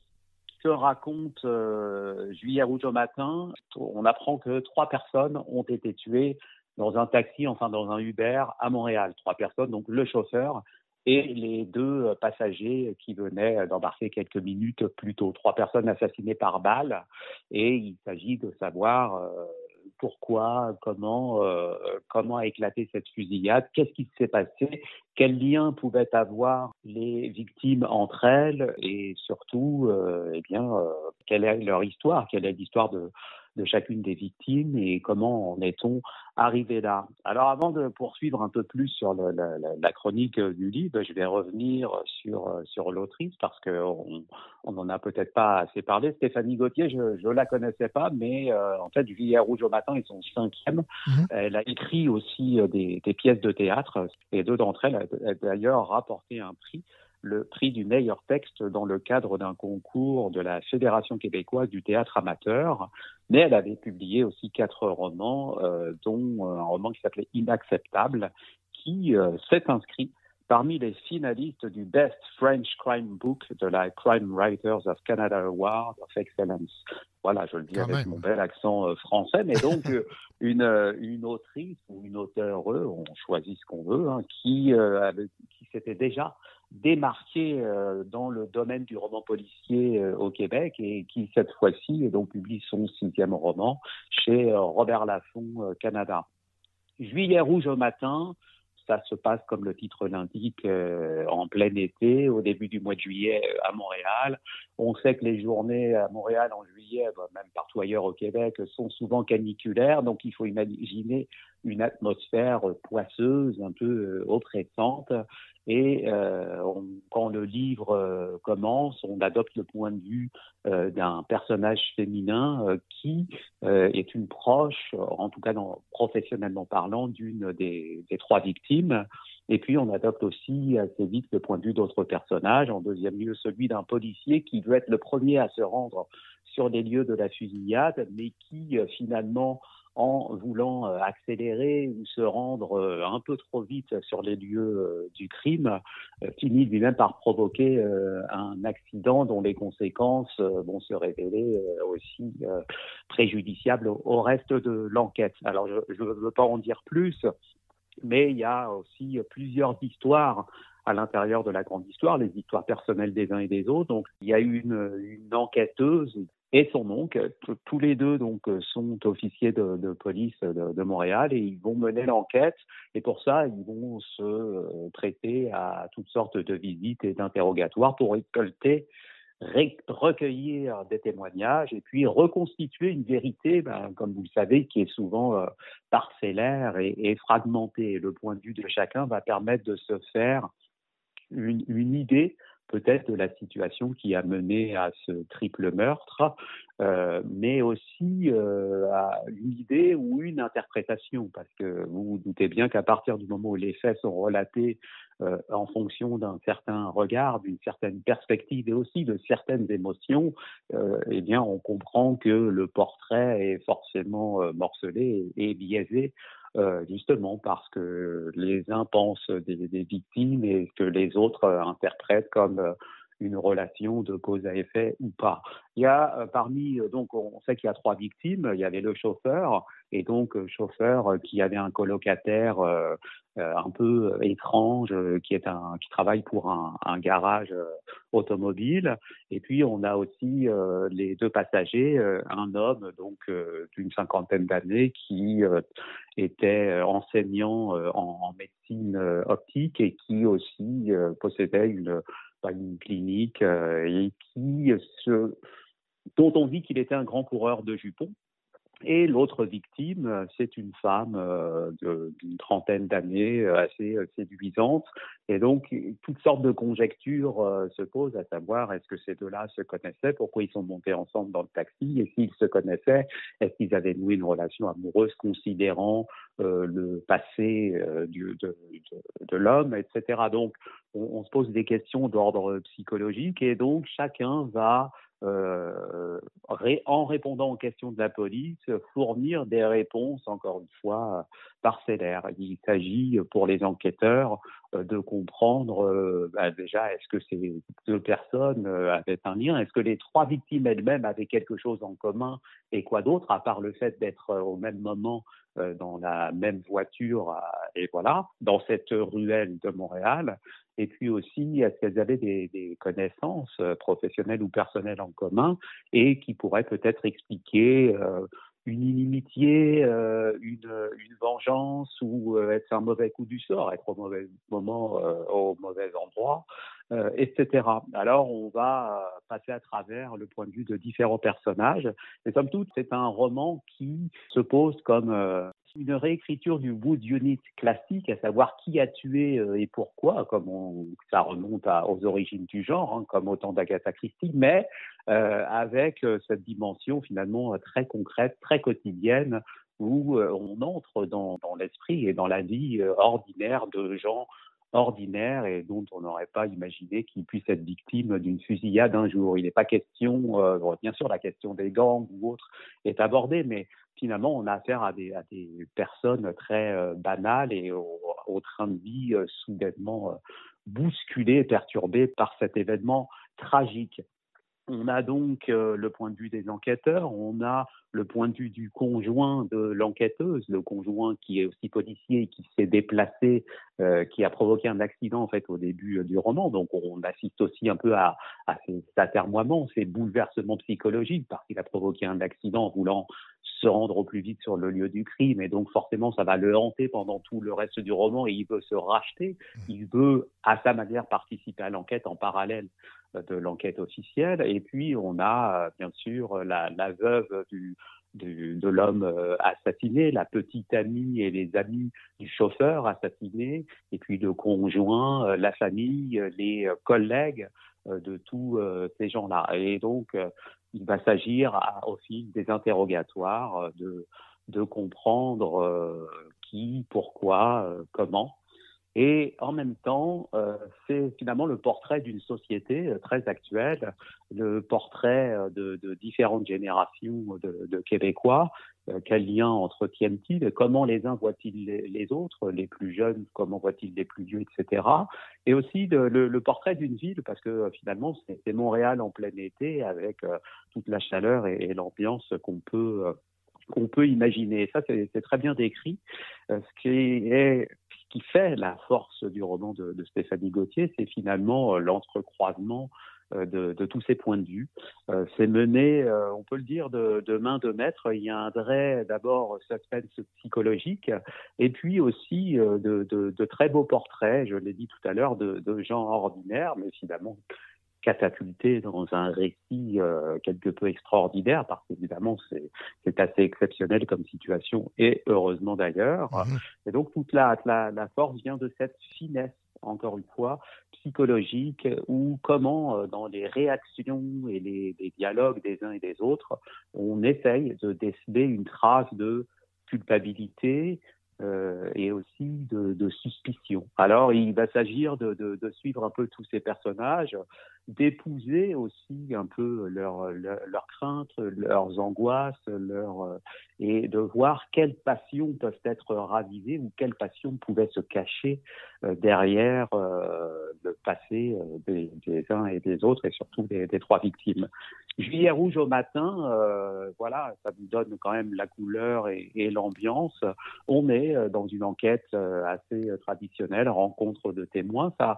que raconte euh, Juillet Rouge au matin? On apprend que trois personnes ont été tuées dans un taxi, enfin dans un Uber à Montréal. Trois personnes, donc le chauffeur et les deux passagers qui venaient d'embarquer quelques minutes plus tôt. Trois personnes assassinées par balle et il s'agit de savoir euh, pourquoi, comment, euh, comment a éclaté cette fusillade, qu'est-ce qui s'est passé, quel lien pouvaient avoir les victimes entre elles et surtout, euh, eh bien, euh, quelle est leur histoire, quelle est l'histoire de, de chacune des victimes et comment en est-on arrivé là. Alors avant de poursuivre un peu plus sur le- la, chronique euh, du livre, je vais revenir sur, euh, sur l'autrice parce qu'on on n'en a peut-être pas assez parlé. Stéphanie Gauthier, je ne la connaissais pas, mais euh, en fait, Juillet Rouge au matin est son cinquième. Elle a écrit aussi des, des pièces de théâtre et deux d'entre elles a, a d'ailleurs rapporté un prix le prix du meilleur texte dans le cadre d'un concours de la Fédération québécoise du théâtre amateur. Mais elle avait publié aussi quatre romans, euh, dont un roman qui s'appelait Inacceptable, qui euh, s'est inscrit parmi les finalistes du Best French Crime Book de la Crime Writers of Canada Award of Excellence. Voilà, je le dis avec mon bel accent euh, français, mais donc euh, une, euh, une autrice ou une auteure, on choisit ce qu'on veut, hein, qui, qui s'était déjà démarqué dans le domaine du roman policier au Québec et qui cette fois-ci donc publie son sixième roman chez Robert Laffont Canada. Juillet rouge au matin, ça se passe, comme le titre l'indique, euh, en plein été, au début du mois de juillet euh, à Montréal. On sait que les journées à Montréal en juillet, même partout ailleurs au Québec, sont souvent caniculaires, donc il faut imaginer une atmosphère poisseuse, un peu euh, oppressante. Et euh, quand le livre euh, commence, on adopte le point de vue euh, d'un personnage féminin qui est une proche, en tout cas professionnellement parlant, d'une des, des, trois victimes. Et puis on adopte aussi assez vite le point de vue d'autres personnages. En deuxième lieu, celui d'un policier qui veut être le premier à se rendre sur les lieux de la fusillade, mais qui finalement en voulant euh, accélérer ou se rendre euh, un peu trop vite sur les lieux euh, du crime, finit lui-même par provoquer un accident dont les conséquences vont se révéler aussi préjudiciables au reste de l'enquête. Alors je ne veux pas en dire plus, mais il y a aussi plusieurs histoires à l'intérieur de la grande histoire, les histoires personnelles des uns et des autres. Donc, il y a une, une enquêteuse et son oncle. Tous les deux donc sont officiers de, police de, Montréal et ils vont mener l'enquête. Et pour ça, ils vont se euh, prêter à toutes sortes de visites et d'interrogatoires pour récolter, recueillir des témoignages et puis reconstituer une vérité, ben, comme vous le savez, qui est souvent euh, parcellaire et, fragmentée. Le point de vue de chacun va permettre de se faire une idée peut-être de la situation qui a mené à ce triple meurtre, euh, mais aussi euh, à une idée ou une interprétation, parce que vous vous doutez bien qu'à partir du moment où les faits sont relatés euh, en fonction d'un certain regard, d'une certaine perspective et aussi de certaines émotions, eh bien, on comprend que le portrait est forcément morcelé et biaisé euh, justement parce que les uns pensent des, victimes et que les autres euh, interprètent comme euh, une relation de cause à effet ou pas. Il y a parmi, donc on sait qu'il y a trois victimes, il y avait le chauffeur, et donc chauffeur qui avait un colocataire un peu étrange, qui est un qui travaille pour un, garage automobile, et puis on a aussi les deux passagers, un homme donc d'une cinquantaine d'années qui était euh, enseignant euh, en, médecine euh, optique et qui aussi possédait une, bah, une clinique et qui se, dont on dit qu'il était un grand coureur de jupons. Et l'autre victime, c'est une femme euh, d'une trentaine d'années, euh, assez euh, séduisante. Et donc, toutes sortes de conjectures se posent, à savoir est-ce que ces deux-là se connaissaient, pourquoi ils sont montés ensemble dans le taxi, et s'ils se connaissaient, est-ce qu'ils avaient noué une relation amoureuse considérant le passé du, de, de, de l'homme, etc. Donc, on, on, se pose des questions d'ordre psychologique, et donc chacun va euh, en répondant aux questions de la police, fournir des réponses, encore une fois, parcellaires. Il s'agit pour les enquêteurs euh, de comprendre euh, bah, déjà est-ce que ces deux personnes avaient un lien, est-ce que les trois victimes elles-mêmes avaient quelque chose en commun et quoi d'autre, à part le fait d'être au même moment dans la même voiture, et voilà, dans cette ruelle de Montréal. Et puis aussi, est-ce qu'elles avaient des, des, connaissances euh, professionnelles ou personnelles en commun et qui pourraient peut-être expliquer euh, une inimitié, euh, une, une, vengeance ou être un mauvais coup du sort, être au mauvais moment, au mauvais endroit, etc. Alors, on va passer à travers le point de vue de différents personnages. Et somme toute, c'est un roman qui se pose comme une réécriture du Wood Unit classique, à savoir qui a tué euh, et pourquoi, comme ça remonte aux origines du genre, hein, comme autant d'Agatha Christie, mais euh, avec euh, cette dimension finalement très concrète, très quotidienne, où on entre dans l'esprit et dans la vie ordinaire de gens ordinaire et dont on n'aurait pas imaginé qu'il puisse être victime d'une fusillade un jour. Il n'est pas question, euh, bien sûr, la question des gangs ou autre est abordée, mais finalement, on a affaire à des, personnes très euh, banales et au, train de vie euh, soudainement bousculé et perturbé par cet événement tragique. On a donc euh, le point de vue des enquêteurs, on a le point de vue du conjoint de l'enquêteuse, le conjoint qui est aussi policier, qui s'est déplacé, euh, qui a provoqué un accident en fait au début euh, du roman. Donc on assiste aussi un peu à, à ces atermoiements, ces bouleversements psychologiques, parce qu'il a provoqué un accident en voulant se rendre au plus vite sur le lieu du crime, et donc forcément ça va le hanter pendant tout le reste du roman, et il veut se racheter, il veut à sa manière participer à l'enquête en parallèle de l'enquête officielle. Et puis, on a bien sûr la, la veuve du, du, de l'homme euh, assassiné, la petite amie et les amis du chauffeur assassiné, et puis le conjoint, euh, la famille, les collègues euh, de tous ces gens-là. Et donc, il va s'agir au fil des interrogatoires de, de comprendre qui, pourquoi, comment. Et en même temps, euh, c'est finalement le portrait d'une société euh, très actuelle, le portrait euh, de, différentes générations de Québécois. Euh, quel lien entretiennent-ils? Comment les uns voient-ils les, autres Les plus jeunes, comment voient-ils les plus vieux, etc. Et aussi le, portrait d'une ville, parce que euh, finalement, c'est Montréal en plein été, avec euh, toute la chaleur et, l'ambiance qu'on peut qu'on peut imaginer. Ça, c'est très bien décrit. ce qui fait la force du roman de, Stéphanie Gauthier, c'est finalement l'entrecroisement de, de, tous ces points de vue. Euh, c'est mené, euh, on peut le dire, de, de, main de maître. Il y a un vrai, d'abord, suspense psychologique, et puis aussi de, de, très beaux portraits, je l'ai dit tout à l'heure, de, gens ordinaires, mais finalement catapulté dans un récit euh, quelque peu extraordinaire, parce qu'évidemment, c'est assez exceptionnel comme situation, et heureusement d'ailleurs. Mmh. Et donc, toute la, la, la, force vient de cette finesse, encore une fois, psychologique, ou comment, euh, dans les réactions et les, les, dialogues des uns et des autres, on essaye de déceler une trace de culpabilité, euh, et aussi de, suspicion. Alors, il va s'agir de, suivre un peu tous ces personnages, d'épouser aussi un peu leurs leur, leur craintes, leurs angoisses, leur, euh, et de voir quelles passions peuvent être ravivées ou quelles passions pouvaient se cacher euh, derrière le passé des, uns et des autres et surtout des, trois victimes. Juillet rouge au matin, voilà, ça vous donne quand même la couleur et, et l'ambiance. On est dans une enquête assez traditionnelle, rencontre de témoins. Ça,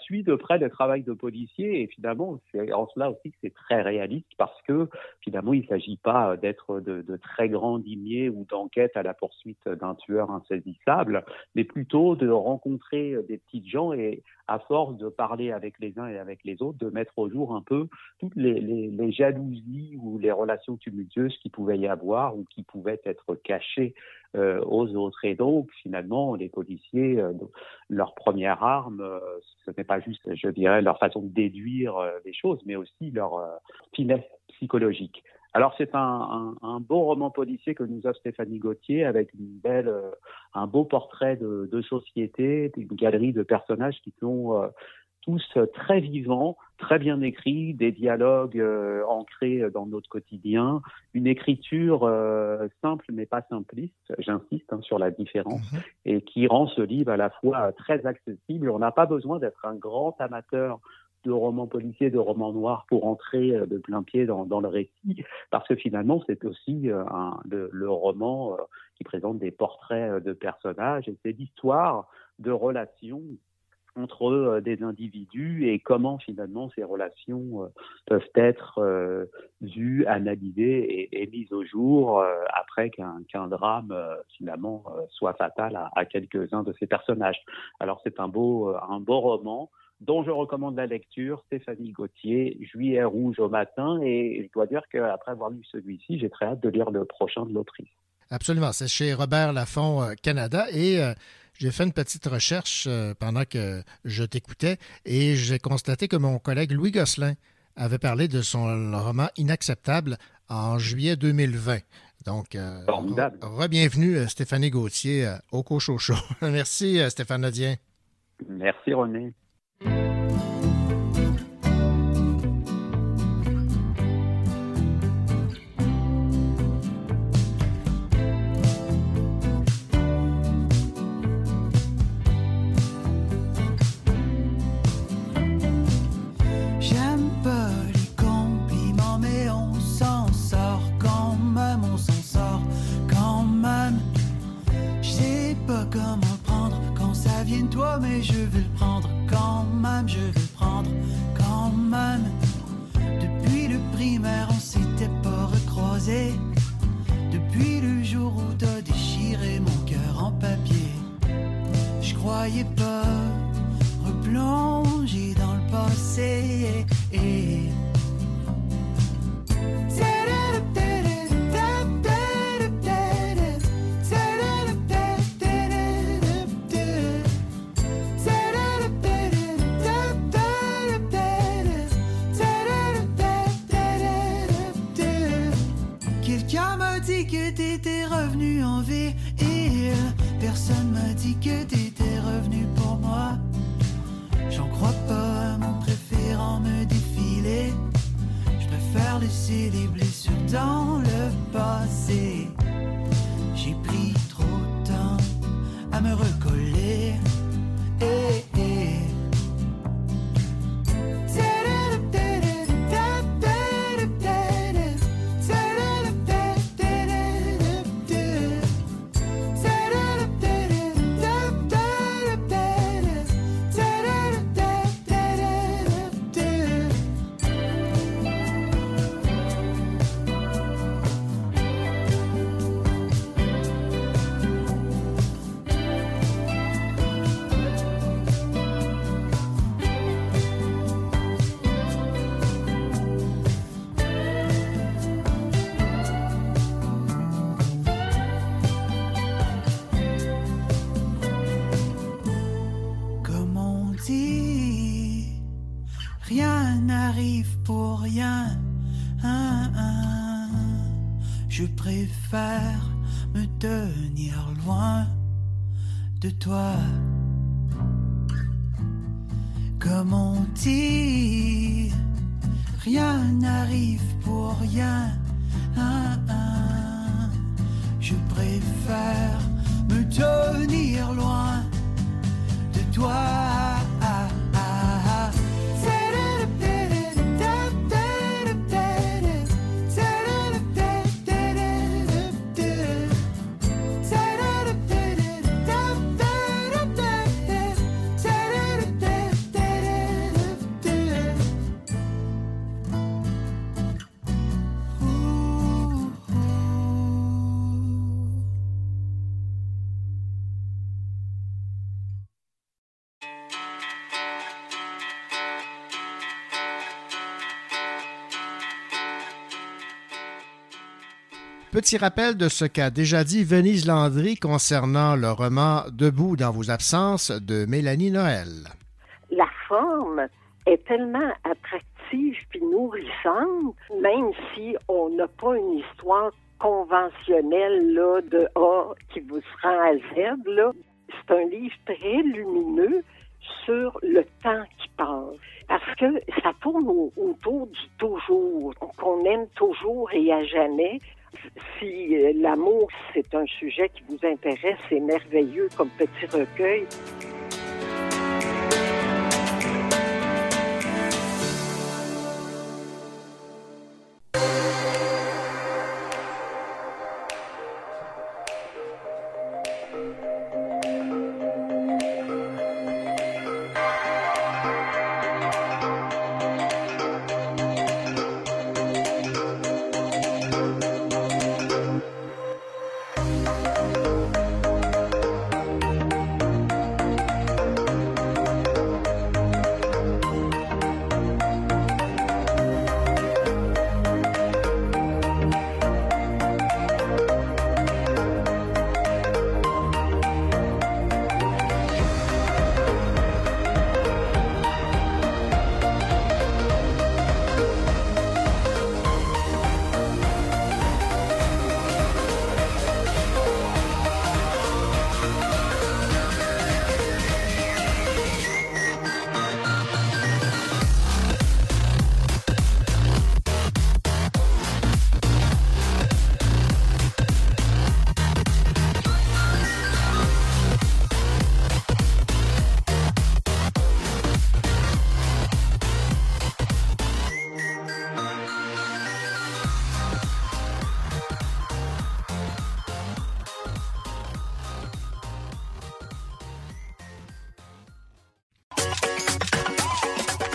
suit de près le travail de policiers et finalement, c'est en cela aussi que c'est très réaliste parce que finalement, il ne s'agit pas d'être de, très grands dîmiers ou d'enquête à la poursuite d'un tueur insaisissable, mais plutôt de rencontrer des petites gens et à force de parler avec les uns et avec les autres, de mettre au jour un peu toutes les, jalousies ou les relations tumultueuses qui pouvaient y avoir ou qui pouvaient être cachées euh, aux autres. Et donc, finalement, les policiers, euh, leur première arme, euh, ce n'est pas juste, je dirais, leur façon de déduire euh, les choses, mais aussi leur euh, finesse psychologique. Alors c'est un, un, un, beau roman policier que nous offre Stéphanie Gauthier avec une belle, euh, un beau portrait de, de, société, une galerie de personnages qui sont euh, tous très vivants, très bien écrits, des dialogues euh, ancrés dans notre quotidien, une écriture euh, simple mais pas simpliste, j'insiste hein, sur la différence, mmh. et qui rend ce livre à la fois très accessible. On n'a pas besoin d'être un grand amateur de romans policiers, de romans noirs pour entrer de plein pied dans, dans le récit, parce que finalement c'est aussi un, le, le, roman qui présente des portraits de personnages et c'est l'histoire de relations entre euh, des individus et comment finalement ces relations euh, peuvent être euh, vues, analysées et, mises au jour après qu'un qu drame finalement soit fatal à, quelques-uns de ces personnages. Alors c'est un beau, un beau roman dont je recommande la lecture, Stéphanie Gauthier, Juillet rouge au matin, et je dois dire qu'après avoir lu celui-ci, j'ai très hâte de lire le prochain de l'autrice. Absolument, c'est chez Robert Laffont Canada, et j'ai fait une petite recherche euh, pendant que je t'écoutais, et j'ai constaté que mon collègue Louis Gosselin avait parlé de son roman Inacceptable en juillet 2020. Donc, euh, re-bienvenue Stéphanie Gauthier au Cochocho. Merci Stéphane Nadien. Merci René. Toi, mais je vais le prendre quand même, je vais le prendre quand même. Depuis le primaire, on s'était pas recroisé. Depuis le jour où t'as déchiré mon cœur en papier, je croyais pas replonger dans le passé. Quelqu'un Personne m'a dit que t'étais revenu pour moi. J'en crois pas mon préférant me défiler. Je préfère laisser les blessures dans le passé. J'ai pris trop de temps à me recoller. Me tenir loin de toi. Comme on dit, rien n'arrive pour rien. Petit rappel de ce qu'a déjà dit Venise Landry concernant le roman Debout dans vos absences de Mélanie Noël. la forme est tellement attractive puis nourrissante, même si on n'a pas une histoire conventionnelle là, de A qui vous rend à Z. C'est un livre très lumineux sur le temps qui passe. Parce que ça tourne au- autour du toujours, qu'on aime toujours et à jamais. Si euh, l'amour, c'est un sujet qui vous intéresse, c'est merveilleux comme petit recueil.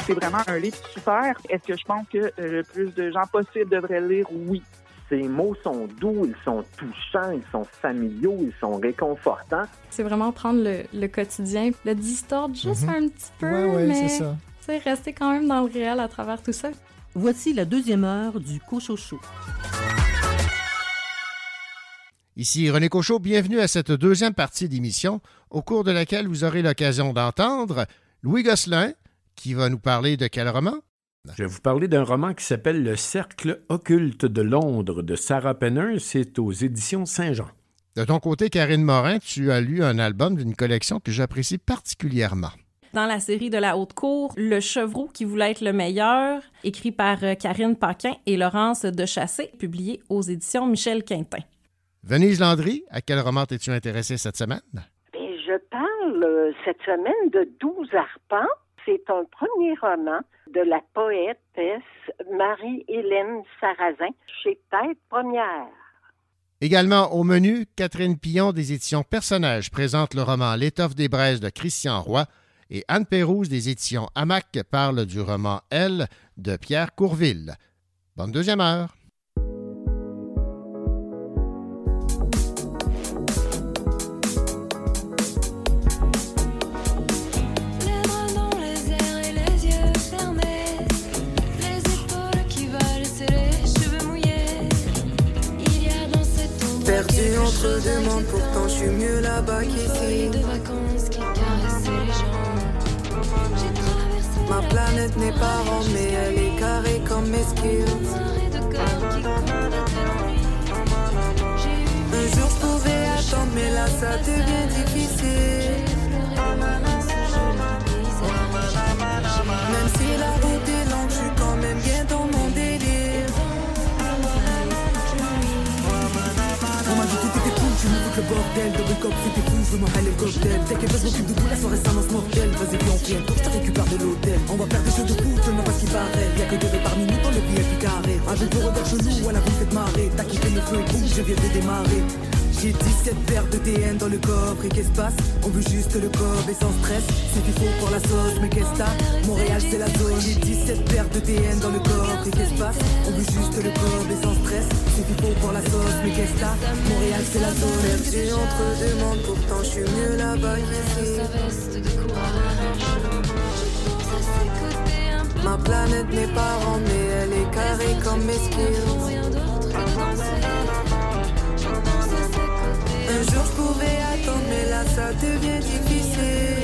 C'est vraiment un livre super. Est-ce que je pense que euh, le plus de gens possible devraient le lire? Oui. Ces mots sont doux, ils sont touchants, ils sont familiaux, ils sont réconfortants. C'est vraiment prendre le, le quotidien, le distordre juste Mhm. un petit peu, Ouais, ouais, mais c'est ça. tu sais, rester quand même dans le réel à travers tout ça. Voici la deuxième heure du Cochocho. Ici René Cochot, bienvenue à cette deuxième partie d'émission, au cours de laquelle vous aurez l'occasion d'entendre Louis Gosselin, qui va nous parler de quel roman? Je vais vous parler d'un roman qui s'appelle Le Cercle occulte de Londres de Sarah Penner. C'est aux éditions Saint-Jean. De ton côté, Karine Morin, tu as lu un album d'une collection que j'apprécie particulièrement. Dans la série de la haute cour, Le chevreau qui voulait être le meilleur, écrit par euh, Karine Paquin et Laurence Dechassé, publié aux éditions Michel Quintin. Venise Landry, à quel roman t'es-tu intéressé cette semaine? Bien, je parle euh, cette semaine de Douze arpents. C'est un premier roman de la poétesse Marie-Hélène Sarrazin chez Tête Première. Également au menu, Catherine Pillon des éditions Personnages présente le roman L'étoffe des braises de Christian Roy et Anne Pérouse des éditions Hamac parle du roman Elle de Pierre Courville. Bonne deuxième heure. Mondes, d'agitant. pourtant je suis mieux là-bas qu'ici. folie de vacances qui caressait les gens. Ma la planète n'est pas ronde, mais elle est carrée comme mes skills. Un jour je pouvais attendre, mais là ça devient difficile. Je veux m'en aller le cocktail. T'inquiète pas, je m'occupe de tout, la soirée s'annonce mortelle. Vas-y, viens, on vient, je te récupère de l'hôtel. On va faire des jeux de foot, seulement parce qu'il paraît. Y'a que deux parmi nous dans le VIP carré. Avec vos regards chelous, voilà, vous faites marrer. T'as kiffé le feu et boum, je viens de démarrer j'ai 17 paires de TN dans le coffre. Et qu'est-ce passe On veut juste le cob et sans stress. C'est qu'il faut pour la sauce mais qu'est-ce t'as Montréal c'est la zone. J'ai 17 paires de TN dans le coffre. Et qu'est-ce passe On veut juste le cob et sans stress. C'est qu'il faut pour la sauce mais qu'est-ce t'as Montréal c'est la zone. Perdu entre deux mondes, pourtant je suis mieux là-bas qu'ici. Ma planète n'est pas ronde, mais elle est carrée comme mes skills. Un jour je pouvais attendre, mais là ça devient difficile.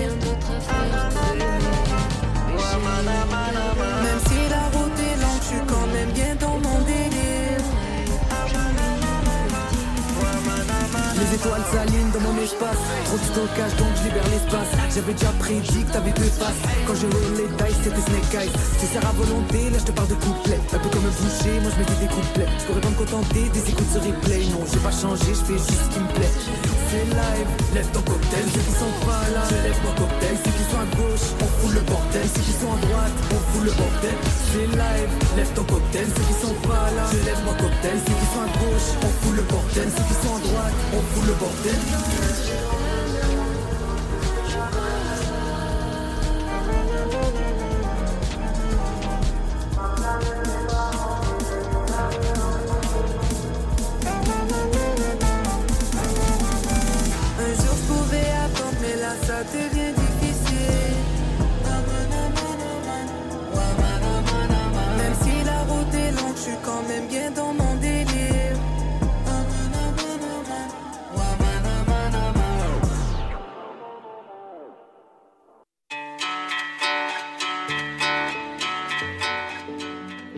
Les étoiles s'alignent dans mon espace. Trop de stockage donc je libère l'espace. J'avais déjà prédit que t'avais deux faces. Quand je roule les dice c'était Snake Eyes. C'est ça à volonté, là je te parle de couplets Un peu comme un boucher, moi je me dis des couplets Je pourrais pas me contenter des écoutes sur replay. Non j'ai pas changé, je fais juste ce qui me plaît. C'est live, lève ton cocktail. Ceux qui sont pas là, je lève mon cocktail. Ceux qui sont à gauche, on fout le bordel. Ceux qui sont à droite, on fout le bordel. C'est live, lève ton cocktail. Ceux qui sont pas là, je lève mon cocktail. Ceux qui sont à gauche, on fout le bordel. Ceux qui sont à droite, on fout le bordel Un jour je pouvais attendre, mais là ça devient difficile. Même si la route est longue, je suis quand même bien dans mon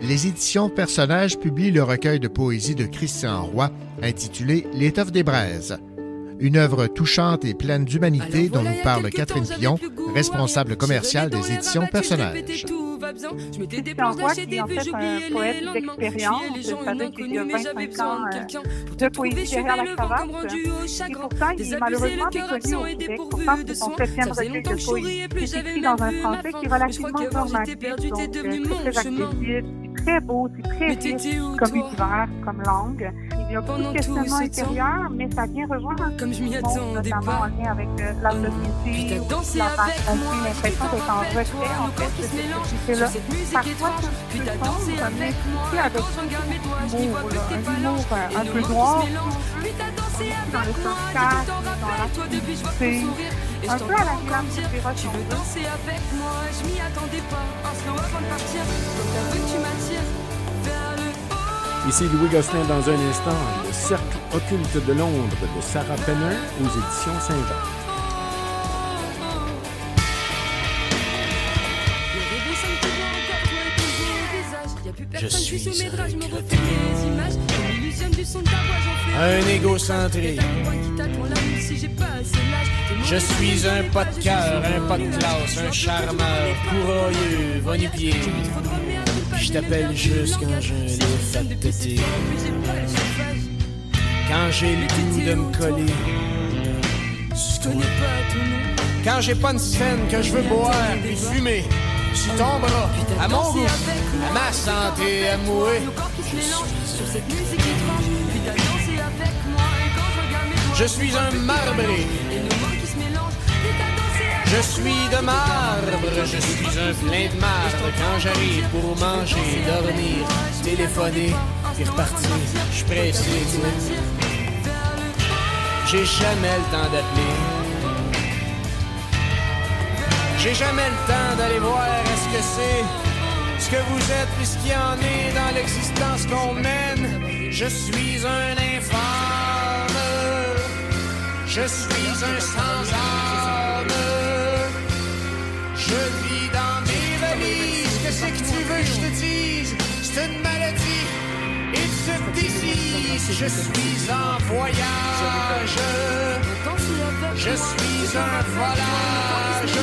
Les éditions Personnages publient le recueil de poésie de Christian Roy intitulé L'étoffe des braises. Une œuvre touchante et pleine d'humanité dont nous parle Catherine Pillon, responsable commerciale des éditions Personnages. Christian Roy, qui en fait un poète d'expérience, c'est-à-dire qu'il a 25 ans euh, de poésie derrière la cravate. Et pourtant, il est malheureusement méconnu au Québec. Pourtant, c'est son septième recueil de poésie. C'est écrit dans un français qui est relativement normatif, donc très accessible, très beau, c'est très riche comme univers, comme langue. Il y a beaucoup de questionnements intérieurs, mais ça vient rejoindre Comme je m'y attendais pas. en lien avec euh, la société, t'as dansé la avec on moi, a l'impression je d'être en retrait, en fait, de cette société-là. Parfois, dansé comme avec moi, aussi avec je je humour, un humour euh, un nos peu noir, dans le sarcasme, dans je. Et je un peu à la tu veux danser avec moi, je m'y attendais pas. Un slow avant de partir, donc que tu m'attires. Ici Louis Gosselin dans un instant, le Cercle occulte de Londres de Sarah Penner aux éditions plus Je suis un. Un égocentrique. Je suis un pas de cœur, un pas de classe, un charmeur, courroyeux, va-nu-pied. Je t'appelle juste quand lift à te téter. Quand j'ai le goût de me coller. Je. Quand j'ai pas une scène que je veux boire puis fumer. Sur ton bras, à mon goût, à ma santé, à mourir. Je Je suis un marbré. Je suis de marbre, je suis un plein de marbre. Quand j'arrive pour manger, dormir, téléphoner, puis repartir, je pressé. J'ai jamais le temps d'appeler. J'ai jamais le temps d'aller voir est-ce que c'est ce que vous êtes puisqu'il y en est dans l'existence qu'on mène. Je suis un infâme. Je suis un sans âme. Je vis dans mes valises. Qu'est-ce que tu veux que je te dise? C'est une maladie. It's a disease. Je suis en voyage. Je suis un volage.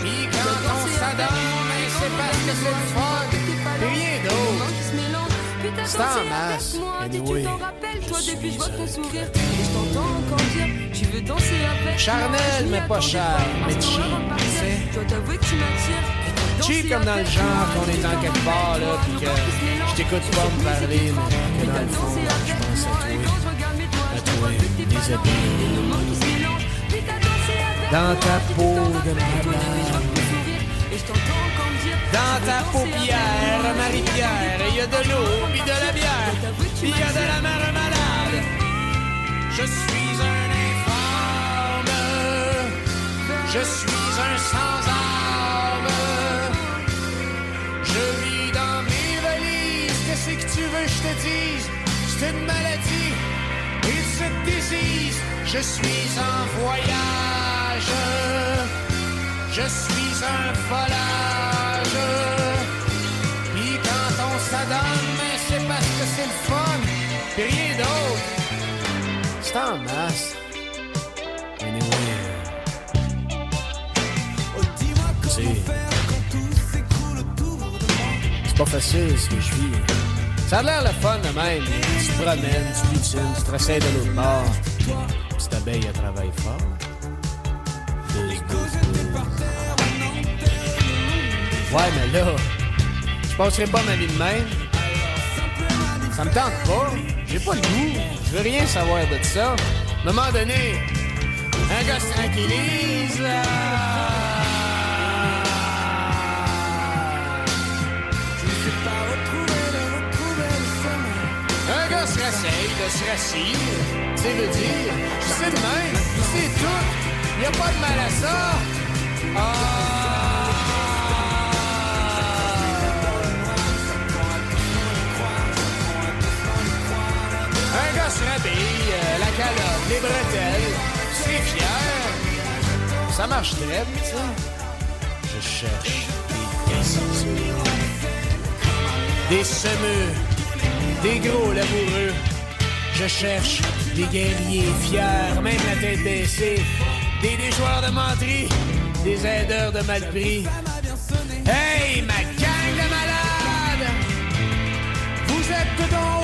Puis quand on s'adonne, c'est parce que c'est le. C'est en masse. Anyway. Tu t'en rappelles, toi, depuis je vois ton sourire. Et je t'entends encore dire, tu veux danser avec Charnel, mais pas cher, mais cheap, tu sais. Je dois t'avouer que tu m'attires. Cheap comme dans le genre qu'on est en quelque part, là, pis que je t'écoute pas me parler, mais que dans le fond, je pense à toi. À toi, déshabillé. Dans ta peau de malade. Dans ta paupière, Marie-Pierre, il y a de l'eau, puis de la bière, puis il y a de la mer malade. Je suis un infâme, je suis un sans-âme. Je vis dans mes valises, qu'est-ce que tu veux que je te dise? C'est une maladie, it's a disease. Je suis en voyage, je suis un volage. Puis quand on s'adonne, c'est parce que c'est le fun, pis rien d'autre. C'est en masse. Anyway. C'est... C'est pas facile ce que je vis. Ça a l'air le fun de même. Tu te promènes, tu butines, tu te de l'autre bord. Petite abeille, elle travaille fort. Ouais, mais là, je passerai pas ma vie de même. Ça me tente pas. J'ai pas le goût. Je veux rien savoir de ça. À un moment donné, un gars se tranquillise. Un gars se rasseille, de se rassire. C'est le dire. C'est le même. C'est tout. Y a pas de mal à ça. Un gars se la calotte, les bretelles, c'est fier. Ça marche très bien, sais. Je cherche des cassés. Des semeux, des gros laboureux. Je cherche des guerriers fiers, même la tête baissée. Des déjoueurs de menterie, des aideurs de mal pris. Hey, ma gang de malades! Vous êtes donc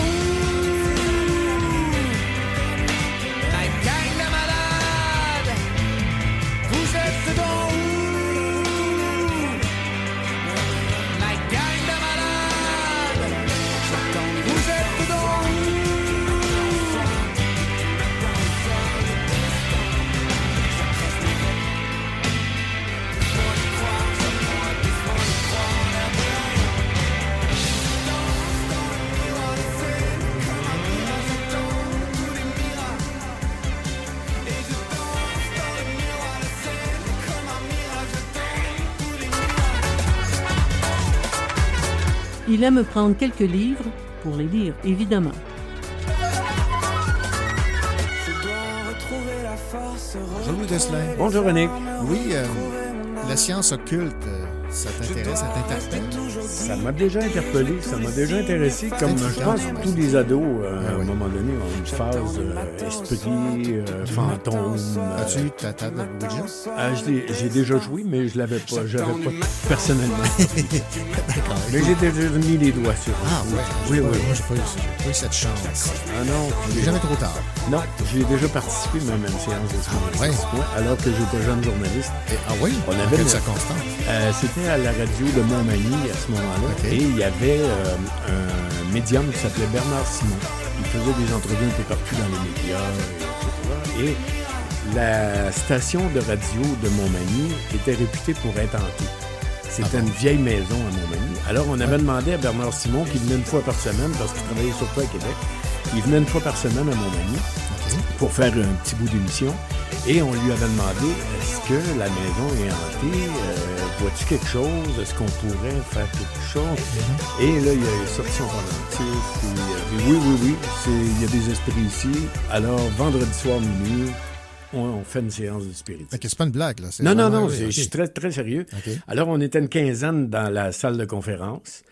Il aime prendre quelques livres pour les lire, évidemment. Bonjour Louis Desselin. Bonjour René. Oui, euh, la science occulte, euh, ça t'intéresse, ça t'interpelle? Ça m'a déjà interpellé, ça m'a déjà intéressé, comme je pense que tous les ados, euh, Ah à un moment donné, ont une phase euh, esprit, euh, fantôme. euh, As-tu eu ta table de Ouija? ah, l'ai- J'ai déjà joué, mais je l'avais pas, j'avais pas personnellement. Mais j'ai déjà mis les doigts sur Ah oui, ouais, oui, oui. Moi, j'ai pas, eu- pas eu cette chance. Ah non. Il jamais trop tard. Non, j'ai déjà participé même à une séance de spiritisme. ouais. Ouais, alors que j'étais jeune journaliste. ah oui? On Dans avait une- circonstances? Euh, C'était à la radio de Montmagny à ce moment-là. Et il y avait euh, un médium qui s'appelait Bernard Simon. Il faisait des entrevues un peu partout dans les médias, etc. Et la station de radio de Montmagny était réputée pour être hantée. C'était une vieille maison à Montmagny. Alors, on avait demandé à Bernard Simon, qui venait une fois par semaine, parce qu'il travaillait surtout à Québec, il venait une fois par semaine à Montmagny pour faire un petit bout d'émission. Et on lui avait demandé est-ce que la maison est hantée? Euh, Vois-tu quelque chose? Est-ce qu'on pourrait faire quelque chose? Et là, il a sorti son pendentif. puis oui, oui, oui, c'est- il y a des esprits ici. Alors, vendredi soir minuit, on, on fait une séance de spiritisme. Ok, c'est pas une blague, là. c'est Non, non, non, oui, je suis très, très sérieux. Alors, on était une quinzaine dans la salle de conférence,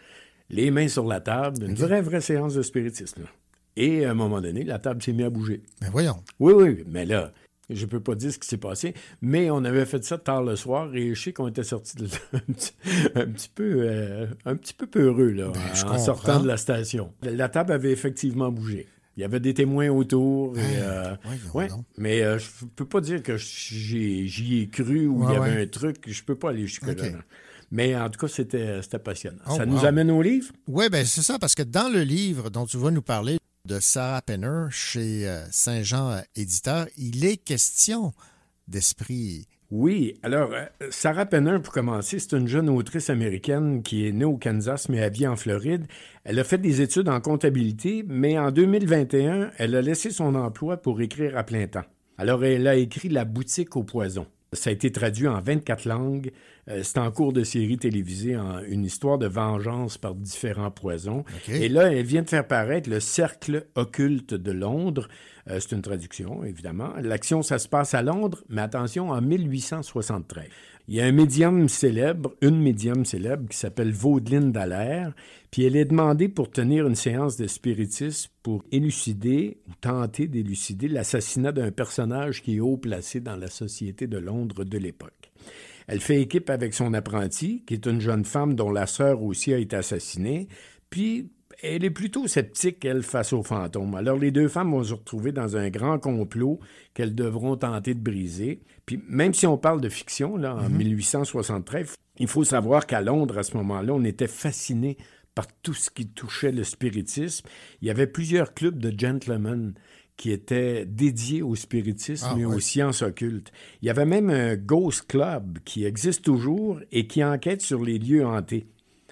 les mains sur la table, une vraie, vraie séance de spiritisme. là. Et à un moment donné, la table s'est mise à bouger. Mais voyons. Oui, oui, mais là, je peux pas dire ce qui s'est passé, mais on avait fait ça tard le soir et je sais qu'on était sortis de là un petit, un petit peu, euh, un petit peu peureux là, Ben, en comprends. sortant de la station. La table avait effectivement bougé. Il y avait des témoins autour. Et, euh, ouais, mais euh, je peux pas dire que j'y ai cru ou il Ouais, y avait un truc. Je peux pas aller jusque-là. Mais en tout cas, c'était passionnant. Oh, ça wow. nous amène au livre? Oui, ben c'est ça, parce que dans le livre dont tu vas nous parler de Sarah Penner chez euh, Saint-Jean euh, Éditeur, il est question d'esprit. Oui, alors, euh, Sarah Penner, pour commencer, c'est une jeune autrice américaine qui est née au Kansas, mais habillée en Floride. Elle a fait des études en comptabilité, mais en 2021, elle a laissé son emploi pour écrire à plein temps. Alors, elle a écrit La boutique au poison. Ça a été traduit en 24 langues. Euh, c'est en cours de série télévisée, en une histoire de vengeance par différents poisons. Et là, elle vient de faire paraître Le Cercle occulte de Londres. Euh, c'est une traduction, évidemment. L'action, ça se passe à Londres, mais attention, en 1873. Il y a un médium célèbre, une médium célèbre qui s'appelle Vaudeline Dallaire, puis elle est demandée pour tenir une séance de spiritisme pour élucider ou tenter d'élucider l'assassinat d'un personnage qui est haut placé dans la société de Londres de l'époque. Elle fait équipe avec son apprenti, qui est une jeune femme dont la sœur aussi a été assassinée, puis elle est plutôt sceptique, elle, face aux fantômes. Alors, les deux femmes vont se retrouver dans un grand complot qu'elles devront tenter de briser. Puis, même si on parle de fiction, là, en 1873, il faut savoir qu'à Londres, à ce moment-là, on était fasciné par tout ce qui touchait le spiritisme. Il y avait plusieurs clubs de gentlemen qui étaient dédiés au spiritisme Ah, et ouais. aux sciences occultes. Il y avait même un Ghost Club qui existe toujours et qui enquête sur les lieux hantés.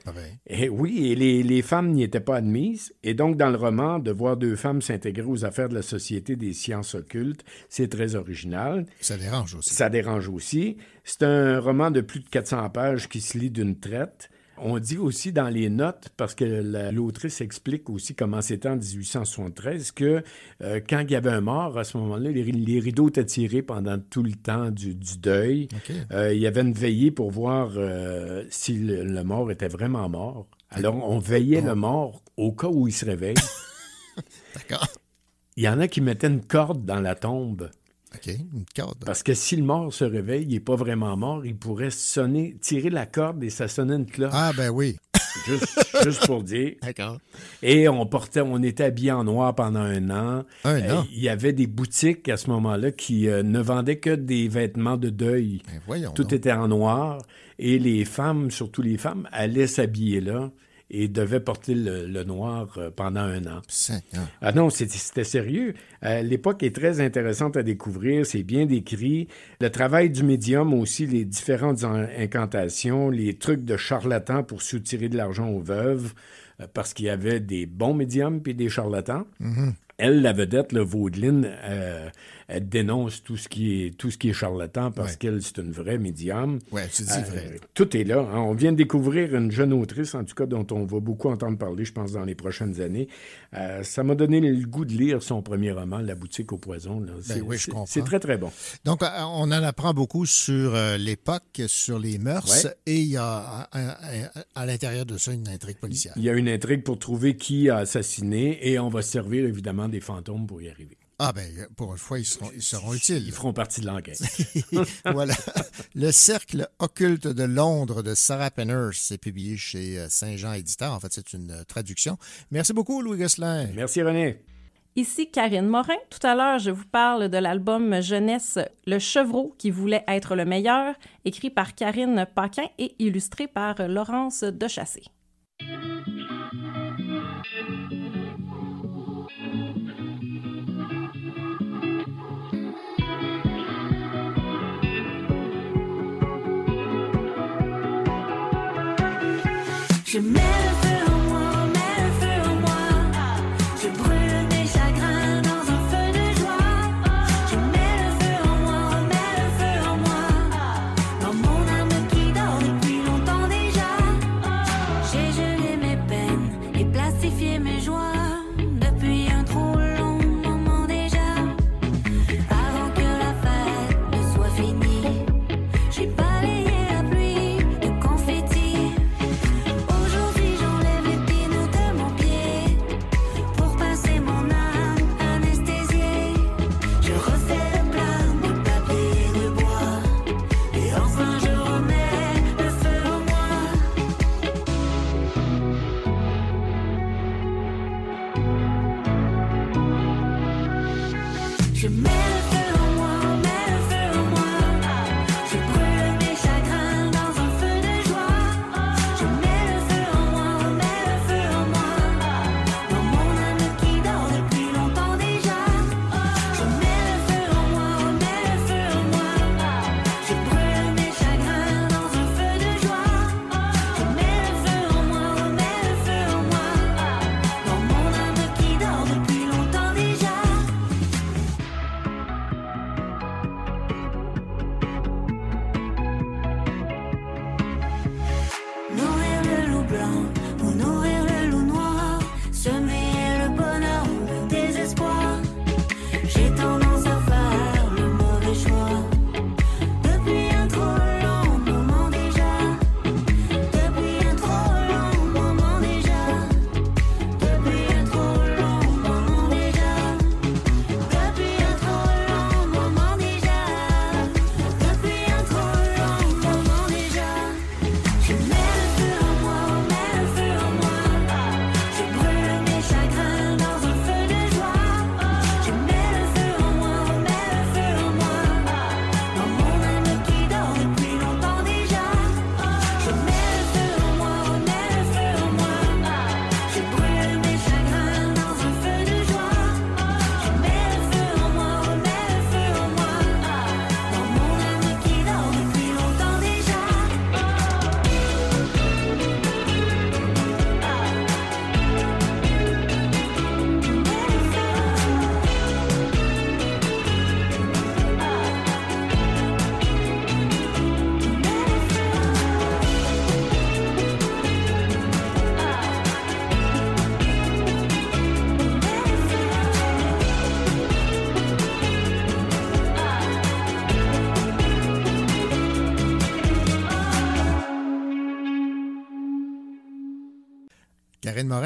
Ah ben, Et oui, et les, les femmes n'y étaient pas admises. Et donc, dans le roman, de voir deux femmes s'intégrer aux affaires de la Société des sciences occultes, c'est très original. Ça dérange aussi. Ça dérange aussi. C'est un roman de plus de 400 pages qui se lit d'une traite. On dit aussi dans les notes, parce que la- l'autrice explique aussi comment c'était en 1873, que euh, quand il y avait un mort, à ce moment-là, les, ri- les rideaux étaient tirés pendant tout le temps du, du deuil. Euh, il y avait une veillée pour voir euh, si le, le mort était vraiment mort. Alors, on veillait le mort au cas où il se réveille. D'accord. Il y en a qui mettaient une corde dans la tombe. OK, une corde. Parce que si le mort se réveille, il n'est pas vraiment mort, il pourrait sonner, tirer la corde et ça sonnait une cloche. Ah, ben oui. Juste, juste pour dire. D'accord. Et on portait, on était habillés en noir pendant un an. Un Euh, an? Il y avait des boutiques à ce moment-là qui euh, ne vendaient que des vêtements de deuil. Ben voyons Tout donc. était en noir. Et les femmes, surtout les femmes, allaient s'habiller là et devaient porter le, le noir euh, pendant un an. Seigneur. Ah non, c'était sérieux. Euh, L'époque est très intéressante à découvrir, c'est bien décrit. Le travail du médium aussi, les différentes en- incantations, les trucs de charlatans pour soutirer de l'argent aux veuves, euh, parce qu'il y avait des bons médiums puis des charlatans. Mhm. Elle, la vedette, le Vaudeline, euh, elle dénonce tout ce qui est, tout ce qui est charlatan parce Ouais. qu'elle, c'est une vraie médium. Ouais, tu dis vrai. Tout est là. hein. On vient de découvrir une jeune autrice, en tout cas, dont on va beaucoup entendre parler, je pense, dans les prochaines années. Euh, ça m'a donné le goût de lire son premier roman, La boutique au poison. là. Ben oui, je comprends. C'est très, très bon. Donc, euh, on en apprend beaucoup sur euh, l'époque, sur les mœurs, Ouais. et il y a à, l'intérieur de ça une intrigue policière. Il y a une intrigue pour trouver qui a assassiné et on va se servir évidemment des fantômes pour y arriver. Ah ben, pour une fois, ils seront, ils seront utiles. Ils feront partie de l'enquête. voilà. Le Cercle occulte de Londres de Sarah Penners, c'est publié chez euh, Saint-Jean Éditeur. En fait, c'est une euh, traduction. Merci beaucoup, Louis Gosselin. Merci, René. Ici Karine Morin. Tout à l'heure, je vous parle de l'album jeunesse Le Chevreau qui voulait être le meilleur, écrit par Karine Paquin et illustré par Laurence Dechassé.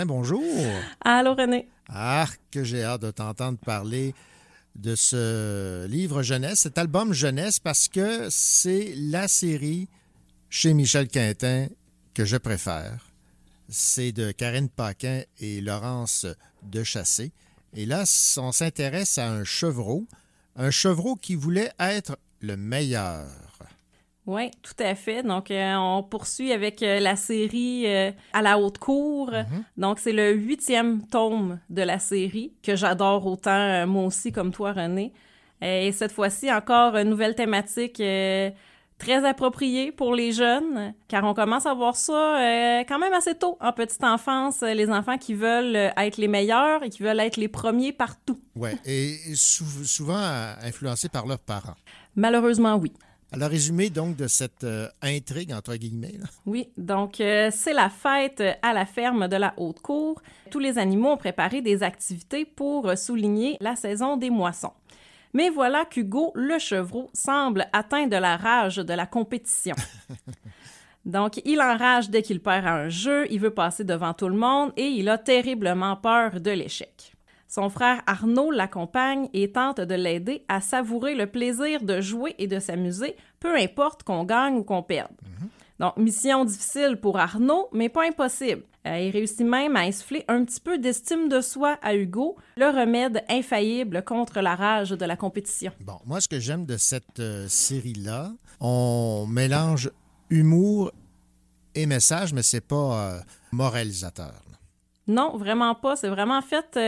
Morin, bonjour. Allô, René. Ah, que j'ai hâte de t'entendre parler de ce livre jeunesse, cet album jeunesse, parce que c'est la série chez Michel Quintin que je préfère. C'est de Karine Paquin et Laurence Dechassé. Et là, on s'intéresse à un chevreau, un chevreau qui voulait être le meilleur. Oui, tout à fait. Donc, euh, on poursuit avec euh, la série euh, À la haute cour. Donc, c'est le huitième tome de la série que j'adore autant, moi aussi, comme toi, René. Et cette fois-ci, encore une nouvelle thématique, très approprié pour les jeunes, car on commence à voir ça quand même assez tôt en petite enfance, les enfants qui veulent être les meilleurs et qui veulent être les premiers partout. Oui, et sou- souvent influencés par leurs parents. Malheureusement, oui. Alors, résumé donc de cette euh, intrigue, entre guillemets. là. Oui, donc euh, c'est la fête à la ferme de la Haute-Cour. Tous les animaux ont préparé des activités pour souligner la saison des moissons. Mais voilà qu'Hugo le chevreau semble atteint de la rage de la compétition. Donc, il enrage dès qu'il perd à un jeu, il veut passer devant tout le monde et il a terriblement peur de l'échec. Son frère Arnaud l'accompagne et tente de l'aider à savourer le plaisir de jouer et de s'amuser, peu importe qu'on gagne ou qu'on perde. Donc, mission difficile pour Arnaud, mais pas impossible. Euh, il réussit même à insuffler un petit peu d'estime de soi à Hugo, le remède infaillible contre la rage de la compétition. Bon, moi, ce que j'aime de cette euh, série-là, on mélange humour et message, mais c'est pas euh, moralisateur. Non, vraiment pas. C'est vraiment fait,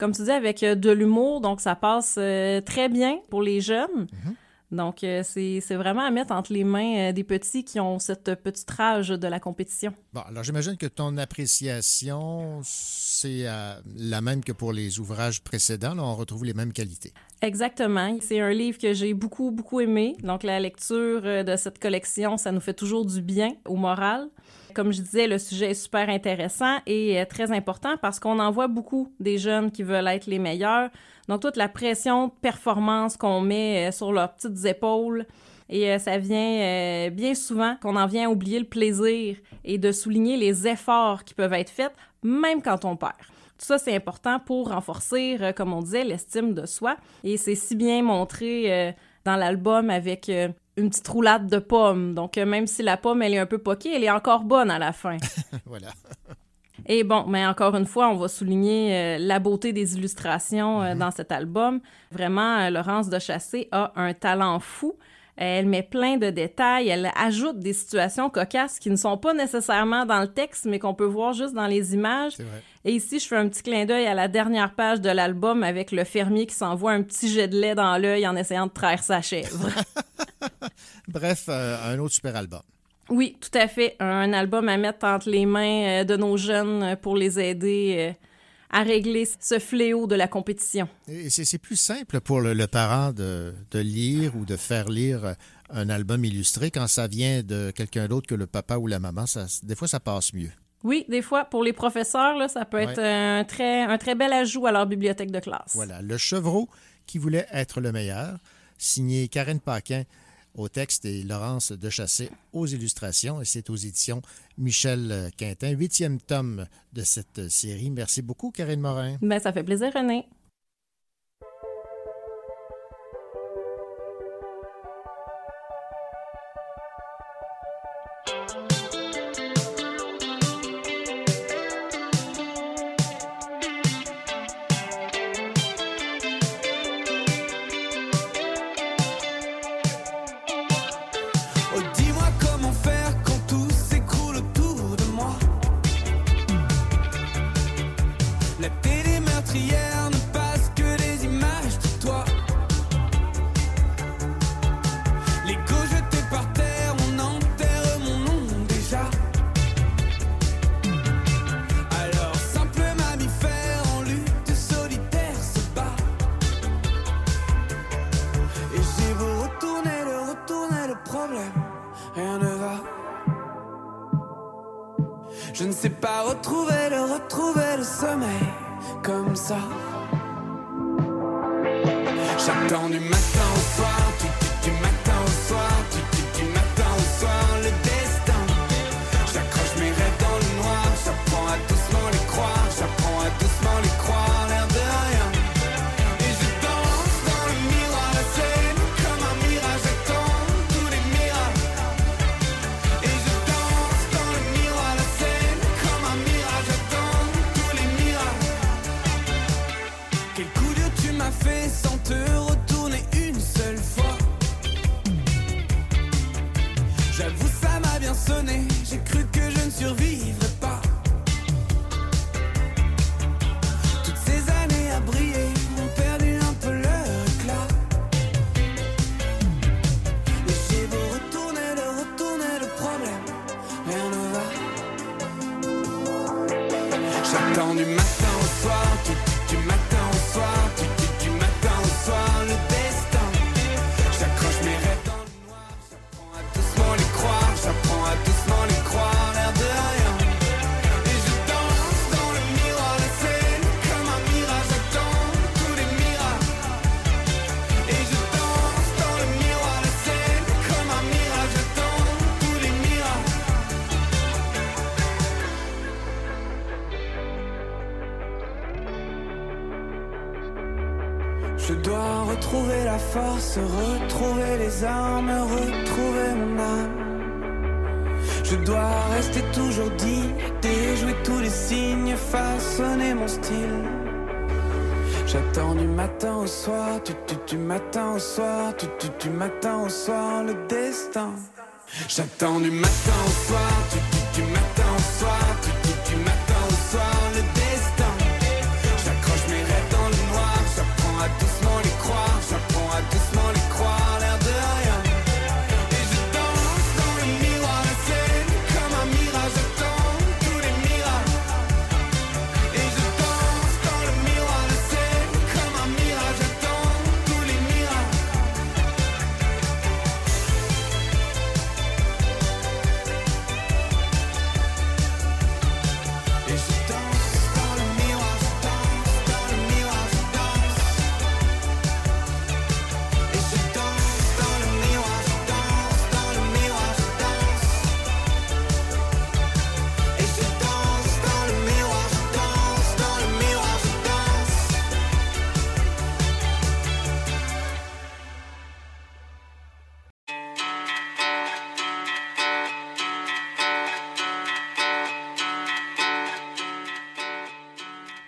comme tu dis, avec euh, de l'humour, donc ça passe euh, très bien pour les jeunes. Donc, euh, c'est vraiment à mettre entre les mains euh, des petits qui ont cette petite rage de la compétition. Bon, alors j'imagine que ton appréciation, c'est euh, la même que pour les ouvrages précédents. Là, on retrouve les mêmes qualités. Exactement. C'est un livre que j'ai beaucoup, beaucoup aimé. Donc, la lecture de cette collection, ça nous fait toujours du bien au moral. Comme je disais, le sujet est super intéressant et euh, très important parce qu'on en voit beaucoup des jeunes qui veulent être les meilleurs. Donc, toute la pression de performance qu'on met euh, sur leurs petites épaules. Et euh, ça vient bien souvent qu'on en vient à oublier le plaisir et de souligner les efforts qui peuvent être faits, même quand on perd. Tout ça, c'est important pour renforcer, comme on disait, l'estime de soi. Et c'est si bien montré dans l'album avec une petite roulade de pommes. Donc, euh, même si la pomme, elle est un peu poquée, elle est encore bonne à la fin. voilà. Et bon, mais encore une fois, on va souligner euh, la beauté des illustrations euh, dans cet album. Vraiment, euh, Laurence de Chassé a un talent fou. Elle met plein de détails, elle ajoute des situations cocasses qui ne sont pas nécessairement dans le texte, mais qu'on peut voir juste dans les images. Et ici, je fais un petit clin d'œil à la dernière page de l'album avec le fermier qui s'envoie un petit jet de lait dans l'œil en essayant de traire sa chèvre. Bref, euh, un autre super album. Oui, tout à fait. Un album à mettre entre les mains euh, de nos jeunes pour les aider euh, à régler ce fléau de la compétition. Et c'est c'est plus simple pour le, le parent de, de lire ou de faire lire un album illustré quand ça vient de quelqu'un d'autre que le papa ou la maman. Ça, des fois, ça passe mieux. Oui, des fois, pour les professeurs, là, ça peut Ouais. être un très, un très bel ajout à leur bibliothèque de classe. Voilà, le chevreau qui voulait être le meilleur, signé Karine Paquin au texte et Laurence Dechassé aux illustrations. Et c'est aux éditions Michel Quintin, huitième tome de cette série. Merci beaucoup, Karine Morin. Ben, ça fait plaisir, René.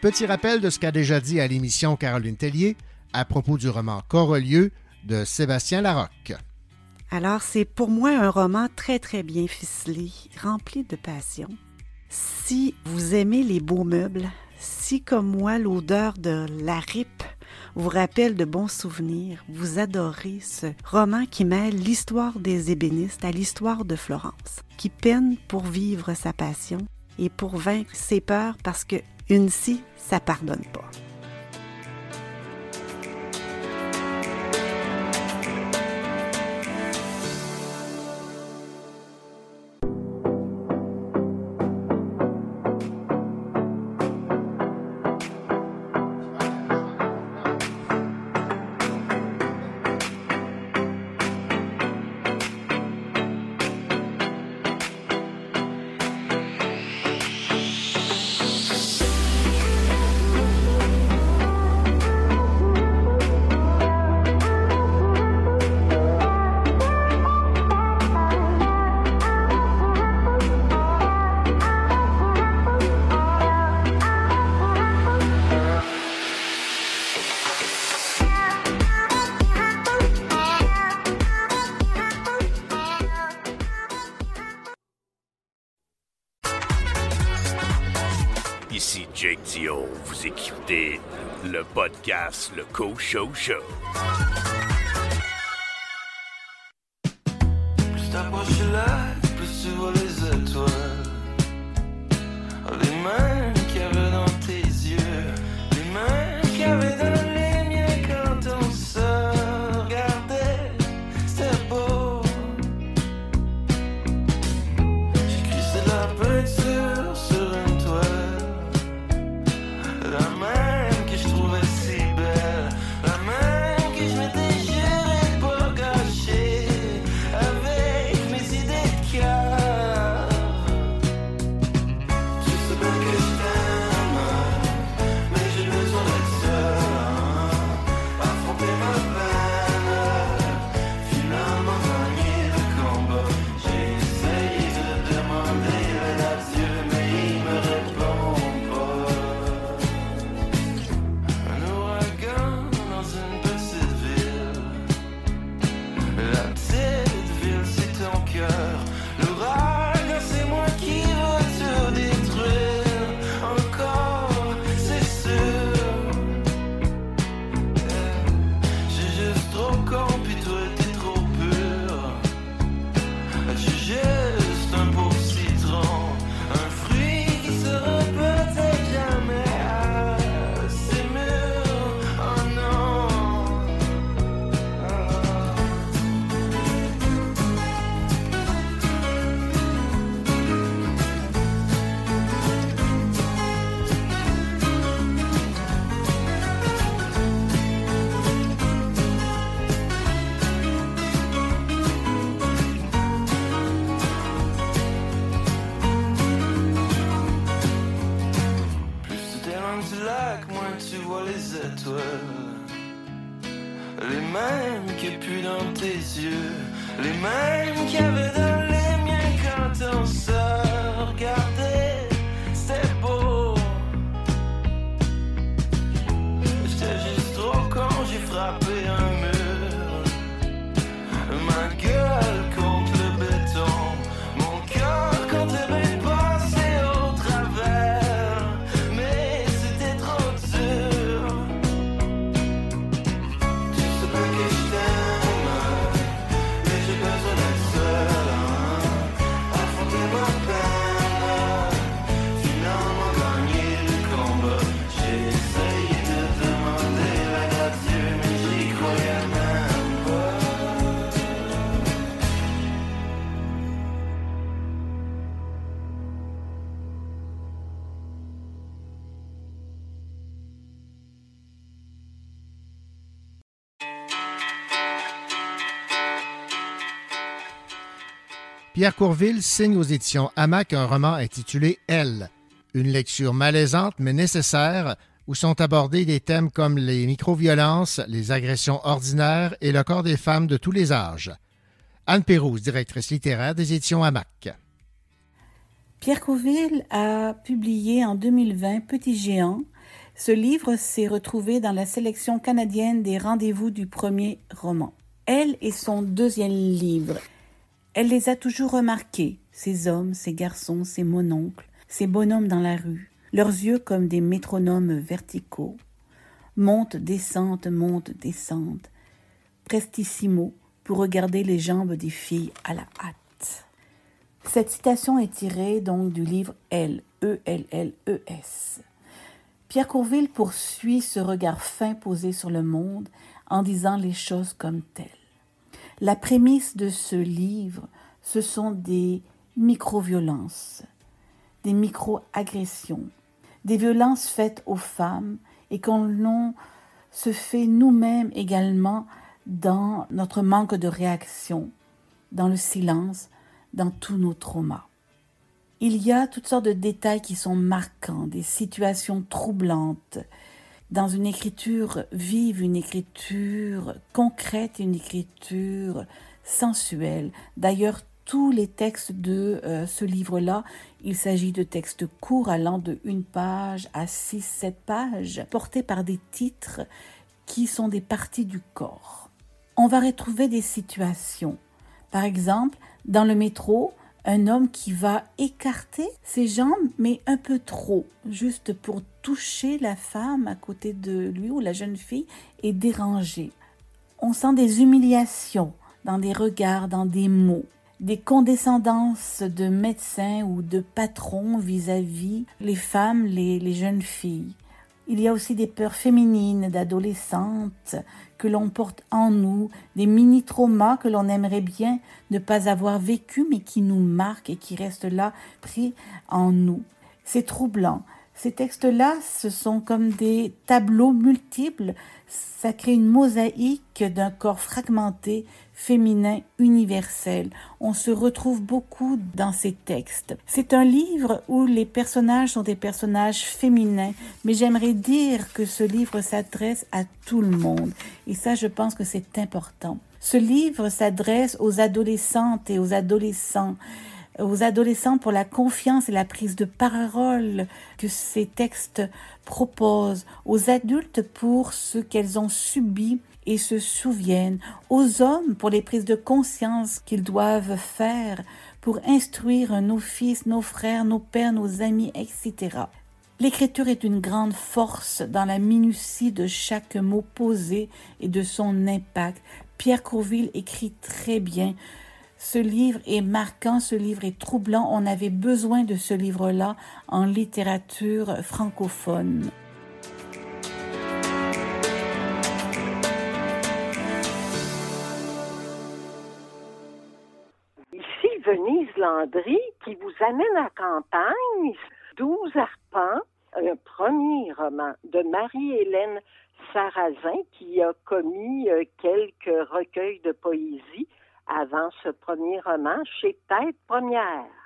Petit rappel de ce qu'a déjà dit à l'émission Caroline Tellier à propos du roman Corolieu de Sébastien Larocque. Alors, c'est pour moi un roman très, très bien ficelé, rempli de passion. Si vous aimez les beaux meubles, si, comme moi, l'odeur de la ripe vous rappelle de bons souvenirs, vous adorez ce roman qui mêle l'histoire des ébénistes à l'histoire de Florence, qui peine pour vivre sa passion et pour vaincre ses peurs parce que une scie, ça pardonne pas. Ici Jake Dio, vous écoutez le podcast Le Co Show Show. Pierre Courville signe aux éditions Hamac un roman intitulé Elle, une lecture malaisante mais nécessaire où sont abordés des thèmes comme les microviolences, les agressions ordinaires et le corps des femmes de tous les âges. Anne Pérouse, directrice littéraire des éditions Hamac. Pierre Courville a publié en 2020 Petit géant. Ce livre s'est retrouvé dans la sélection canadienne des rendez-vous du premier roman. Elle est son deuxième livre. Elle les a toujours remarqués, ces hommes, ces garçons, ces mononcles, ces bonhommes dans la rue, leurs yeux comme des métronomes verticaux. Monte, descente, monte, descente. Prestissimo pour regarder les jambes des filles à la hâte. Cette citation est tirée donc du livre Elle, E-L-L-E-S. Pierre Courville poursuit ce regard fin posé sur le monde en disant les choses comme telles. La prémisse de ce livre, ce sont des micro-violences, des micro-agressions, des violences faites aux femmes et qu'on se fait nous-mêmes également dans notre manque de réaction, dans le silence, dans tous nos traumas. Il y a toutes sortes de détails qui sont marquants, des situations troublantes, dans une écriture vive, une écriture concrète, une écriture sensuelle. D'ailleurs, tous les textes de euh, ce livre-là, il s'agit de textes courts allant de une page à six, sept pages, portés par des titres qui sont des parties du corps. On va retrouver des situations. Par exemple, dans le métro, un homme qui va écarter ses jambes, mais un peu trop, juste pour toucher la femme à côté de lui ou la jeune fille et déranger. On sent des humiliations dans des regards, dans des mots, des condescendances de médecins ou de patrons vis-à-vis les femmes, les, les jeunes filles. Il y a aussi des peurs féminines d'adolescentes que l'on porte en nous, des mini-traumas que l'on aimerait bien ne pas avoir vécu mais qui nous marquent et qui restent là pris en nous. C'est troublant. Ces textes-là, ce sont comme des tableaux multiples. Ça crée une mosaïque d'un corps fragmenté, féminin, universel. On se retrouve beaucoup dans ces textes. C'est un livre où les personnages sont des personnages féminins, mais j'aimerais dire que ce livre s'adresse à tout le monde. Et ça, je pense que c'est important. Ce livre s'adresse aux adolescentes et aux adolescents aux adolescents pour la confiance et la prise de parole que ces textes proposent, aux adultes pour ce qu'elles ont subi et se souviennent, aux hommes pour les prises de conscience qu'ils doivent faire pour instruire nos fils, nos frères, nos pères, nos amis, etc. L'écriture est une grande force dans la minutie de chaque mot posé et de son impact. Pierre Courville écrit très bien. Ce livre est marquant, ce livre est troublant. On avait besoin de ce livre-là en littérature francophone. Venise Landry qui vous amène à campagne, 12 arpents, un premier roman de Marie-Hélène Sarrazin qui a commis euh, quelques recueils de poésie avant ce premier roman chez Tête Première.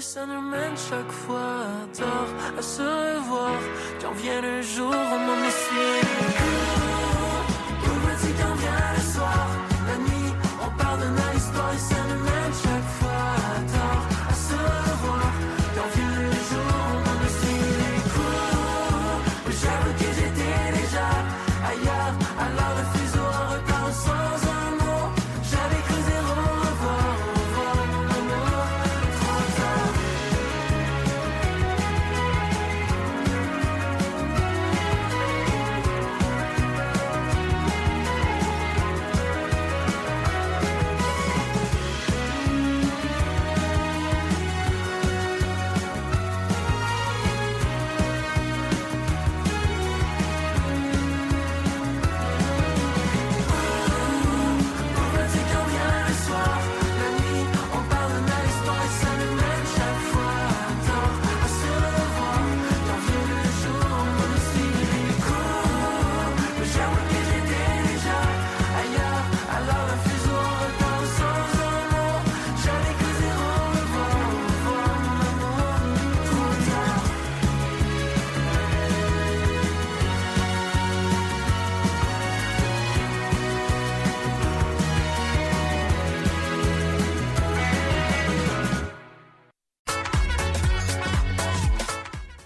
L'histoire et ça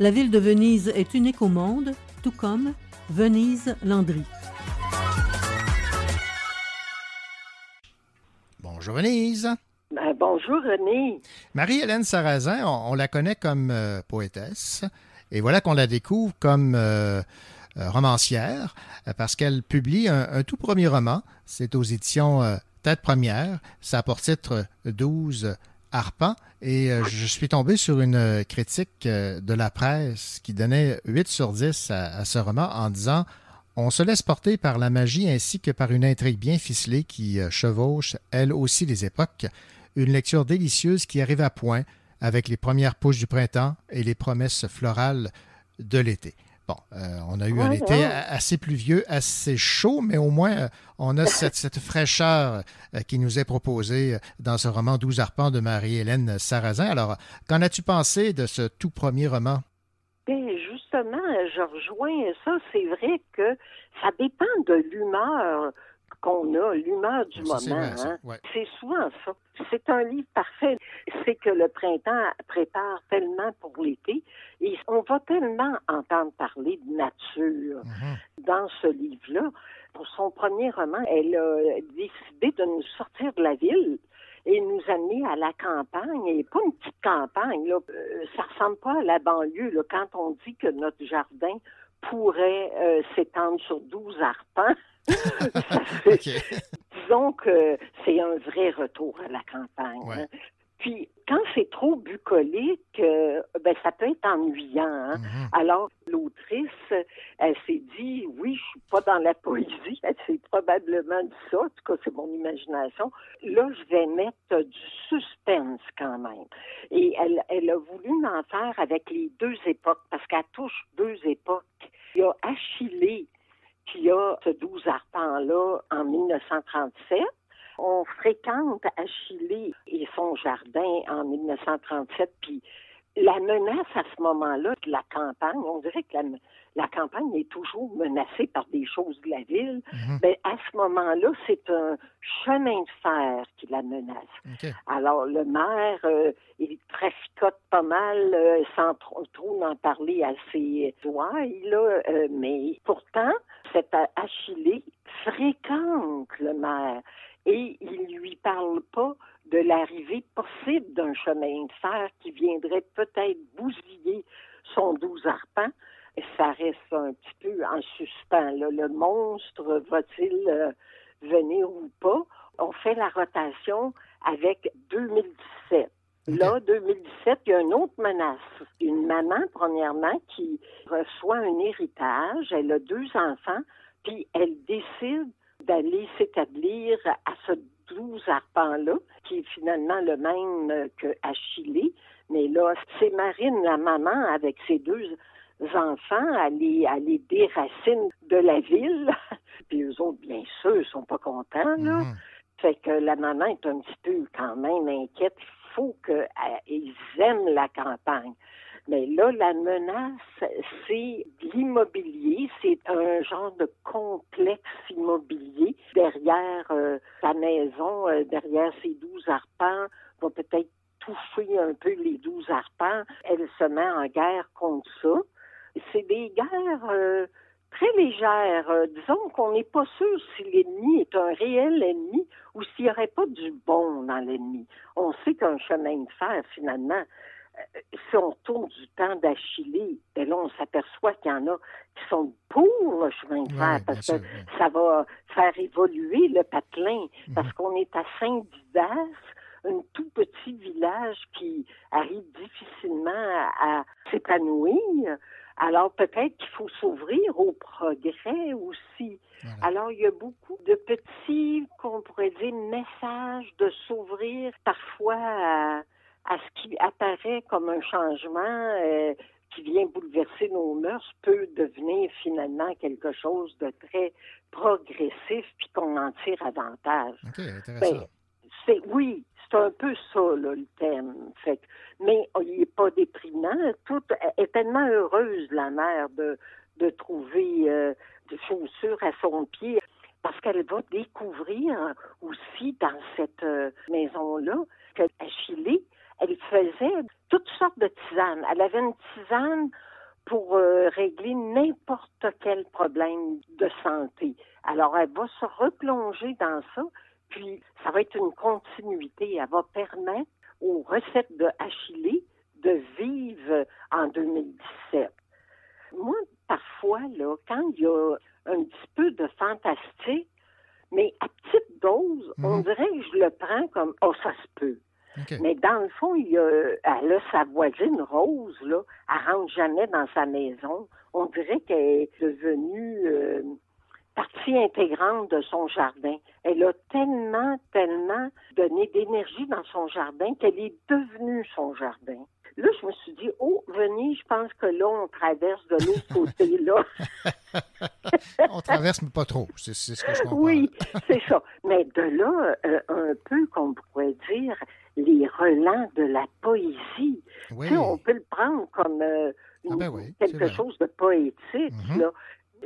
La ville de Venise est unique au monde, tout comme Venise Landry. Bonjour Venise. Ben, bonjour René. Marie-Hélène Sarrazin, on, on la connaît comme euh, poétesse, et voilà qu'on la découvre comme euh, euh, romancière, parce qu'elle publie un, un tout premier roman, c'est aux éditions euh, Tête Première, ça a pour titre 12 arpents, et euh, je suis tombé sur une euh, critique euh, de la presse qui donnait 8 sur 10 à, ce roman en disant on se laisse porter par la magie ainsi que par une intrigue bien ficelée qui chevauche, elle aussi, les époques. Une lecture délicieuse qui arrive à point avec les premières pousses du printemps et les promesses florales de l'été. Bon, euh, on a eu un Ouais, été assez pluvieux, assez chaud, mais au moins euh, on a cette, cette fraîcheur euh, qui nous est proposée dans ce roman 12 arpents de Marie-Hélène Sarrazin. Alors, qu'en as-tu pensé de ce tout premier roman? Ben, justement, je rejoins ça. C'est vrai que ça dépend de l'humeur qu'on a, l'humeur du Ça, moment. hein. Ouais. C'est souvent ça. C'est un livre parfait. C'est que le printemps prépare tellement pour l'été et on va tellement entendre parler de nature dans ce livre-là. Pour son premier roman, elle a décidé de nous sortir de la ville et nous amener à la campagne, et pas une petite campagne, là. Euh, ça ressemble pas à la banlieue, là, quand on dit que notre jardin pourrait euh, s'étendre sur 12 arpents. Disons que c'est un vrai retour à la campagne. hein. Puis, quand c'est trop bucolique, euh, ben, ça peut être ennuyant. hein. Alors, l'autrice, elle s'est dit, oui, je suis pas dans la poésie. Elle s'est probablement dit ça. En tout cas, c'est mon imagination. Là, je vais mettre du suspense quand même. Et elle, elle a voulu m'en faire avec les deux époques, parce qu'elle touche deux époques. Il y a Achillée, y a ce 12 arpents-là en 1937. On fréquente Achillée et son jardin en 1937, puis la menace à ce moment-là de la campagne, on dirait que la, la campagne est toujours menacée par des choses de la ville. Ben, à ce moment-là, c'est un chemin de fer qui la menace. Alors, le maire, euh, il traficote pas mal euh, sans trop, trop en parler à ses là, euh, mais pourtant, cet Achillée fréquente le maire et il lui parle pas de l'arrivée possible d'un chemin de fer qui viendrait peut-être bousiller son douze arpents. Ça reste un petit peu en suspens. Le monstre va-t-il euh, venir ou pas? On fait la rotation avec 2017. Là, 2017, il y a une autre menace. Une maman, premièrement, qui reçoit un héritage. Elle a deux enfants, puis elle décide d'aller s'établir à ce 12 arpents-là, qui est finalement le même que Achillée. Mais là, c'est Marine, la maman, avec ses deux enfants, elle les, elle les déracine de la ville. Puis eux autres, bien sûr, sont pas contents, là. Fait que la maman est un petit peu quand même inquiète. Faut qu'ils aiment la campagne. Mais là, la menace, c'est l'immobilier. C'est un genre de complexe immobilier derrière euh, sa maison, euh, derrière ses douze arpents, va peut-être toucher un peu les douze arpents. Elle se met en guerre contre ça. C'est des guerres euh, très légères. disons qu'on n'est pas sûr si l'ennemi est un réel ennemi ou s'il n'y aurait pas du bon dans l'ennemi. On sait qu'un chemin de fer, finalement, euh, si on tourne du temps d'Achille, ben là, on s'aperçoit qu'il y en a qui sont pour le chemin de fer parce que ça va faire évoluer le patelin. Mhm. Parce qu'on est à Saint-Didas, un tout petit village qui arrive difficilement à, s'épanouir. Alors peut-être qu'il faut s'ouvrir au progrès aussi. Alors il y a beaucoup de petits, qu'on pourrait dire, messages de s'ouvrir parfois à à ce qui apparaît comme un changement euh, qui vient bouleverser nos mœurs peut devenir finalement quelque chose de très progressif puis qu'on en tire avantage. OK, intéressant. Ben, c'est, oui, c'est un peu ça, le thème. Mais oh, il n'est pas déprimant. Tout est tellement heureuse, la mère, de, trouver euh, des chaussures à son pied parce qu'elle va découvrir aussi dans cette euh, maison-là qu'Achille elle faisait toutes sortes de tisanes. Elle avait une tisane pour euh, régler n'importe quel problème de santé. Alors, elle va se replonger dans ça, puis ça va être une continuité. Elle va permettre aux recettes de Achille de vivre en 2017. Moi, parfois, là, quand il y a un petit peu de fantastique, mais à petite dose, on mhm. dirait que je le prends comme « oh, ça se peut ». Mais dans le fond, il y a, elle a sa voisine Rose, là. Elle rentre jamais dans sa maison. On dirait qu'elle est devenue euh, partie intégrante de son jardin. Elle a tellement, tellement donné d'énergie dans son jardin qu'elle est devenue son jardin. Là, je me suis dit, oh, venez, je pense que là, on traverse de l'autre côté, là. on traverse, mais pas trop, c'est ce que je comprends. Oui, c'est ça. Mais de là, euh, un peu, qu'on pourrait dire, les relents de la poésie. on peut le prendre comme euh, ah ben quelque chose de poétique. Mm-hmm. là.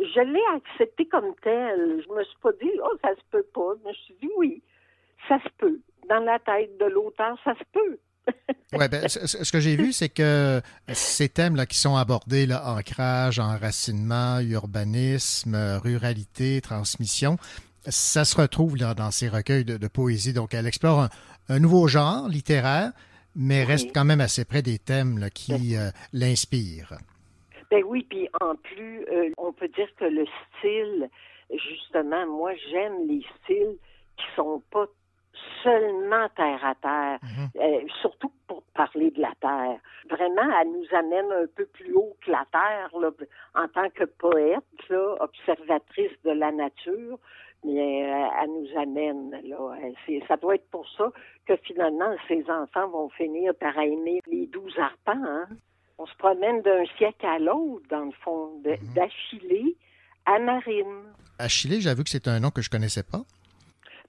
Je l'ai accepté comme tel. Je me suis pas dit, oh, ça se peut pas. Je me suis dit, oui, ça se peut. Dans la tête de l'auteur, ça se peut. oui, ben, ce que j'ai vu, c'est que ces thèmes-là qui sont abordés, là, ancrage, enracinement, urbanisme, ruralité, transmission, ça se retrouve là, dans ces recueils de, poésie. Donc, elle explore un, nouveau genre littéraire, mais reste quand même assez près des thèmes qui euh, l'inspirent. Ben oui, puis en plus, euh, on peut dire que le style, justement, moi, j'aime les styles qui sont pas seulement terre à terre, mhm. euh, surtout pour parler de la terre. Vraiment, elle nous amène un peu plus haut que la terre en tant que poète, observatrice de la nature mais euh, elle nous amène. Là. Ça doit être pour ça que finalement, ces enfants vont finir par aimer les douze arpents. Hein. On se promène d'un siècle à l'autre, dans le fond, mhm. d'Achille à Marine. Achille, j'avoue que c'est un nom que je connaissais pas.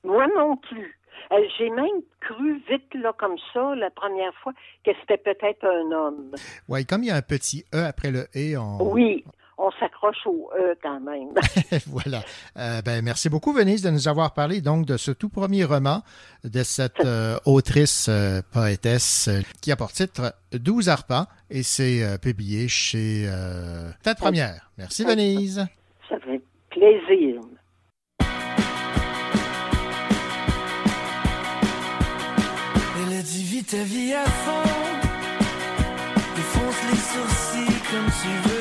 Moi non plus. Euh, j'ai même cru vite là comme ça la première fois que c'était peut-être un homme. Oui, comme il y a un petit E après le E, on... Oui, on s'accroche au E quand même. voilà. Euh, ben, merci beaucoup, Venise, de nous avoir parlé donc de ce tout premier roman de cette euh, autrice euh, poétesse qui a pour titre 12 arpents et c'est publié chez Tête Première. Merci, Venise. Ça fait plaisir. Elle a dit vite ta vie à fond, défonce les sourcils comme tu veux.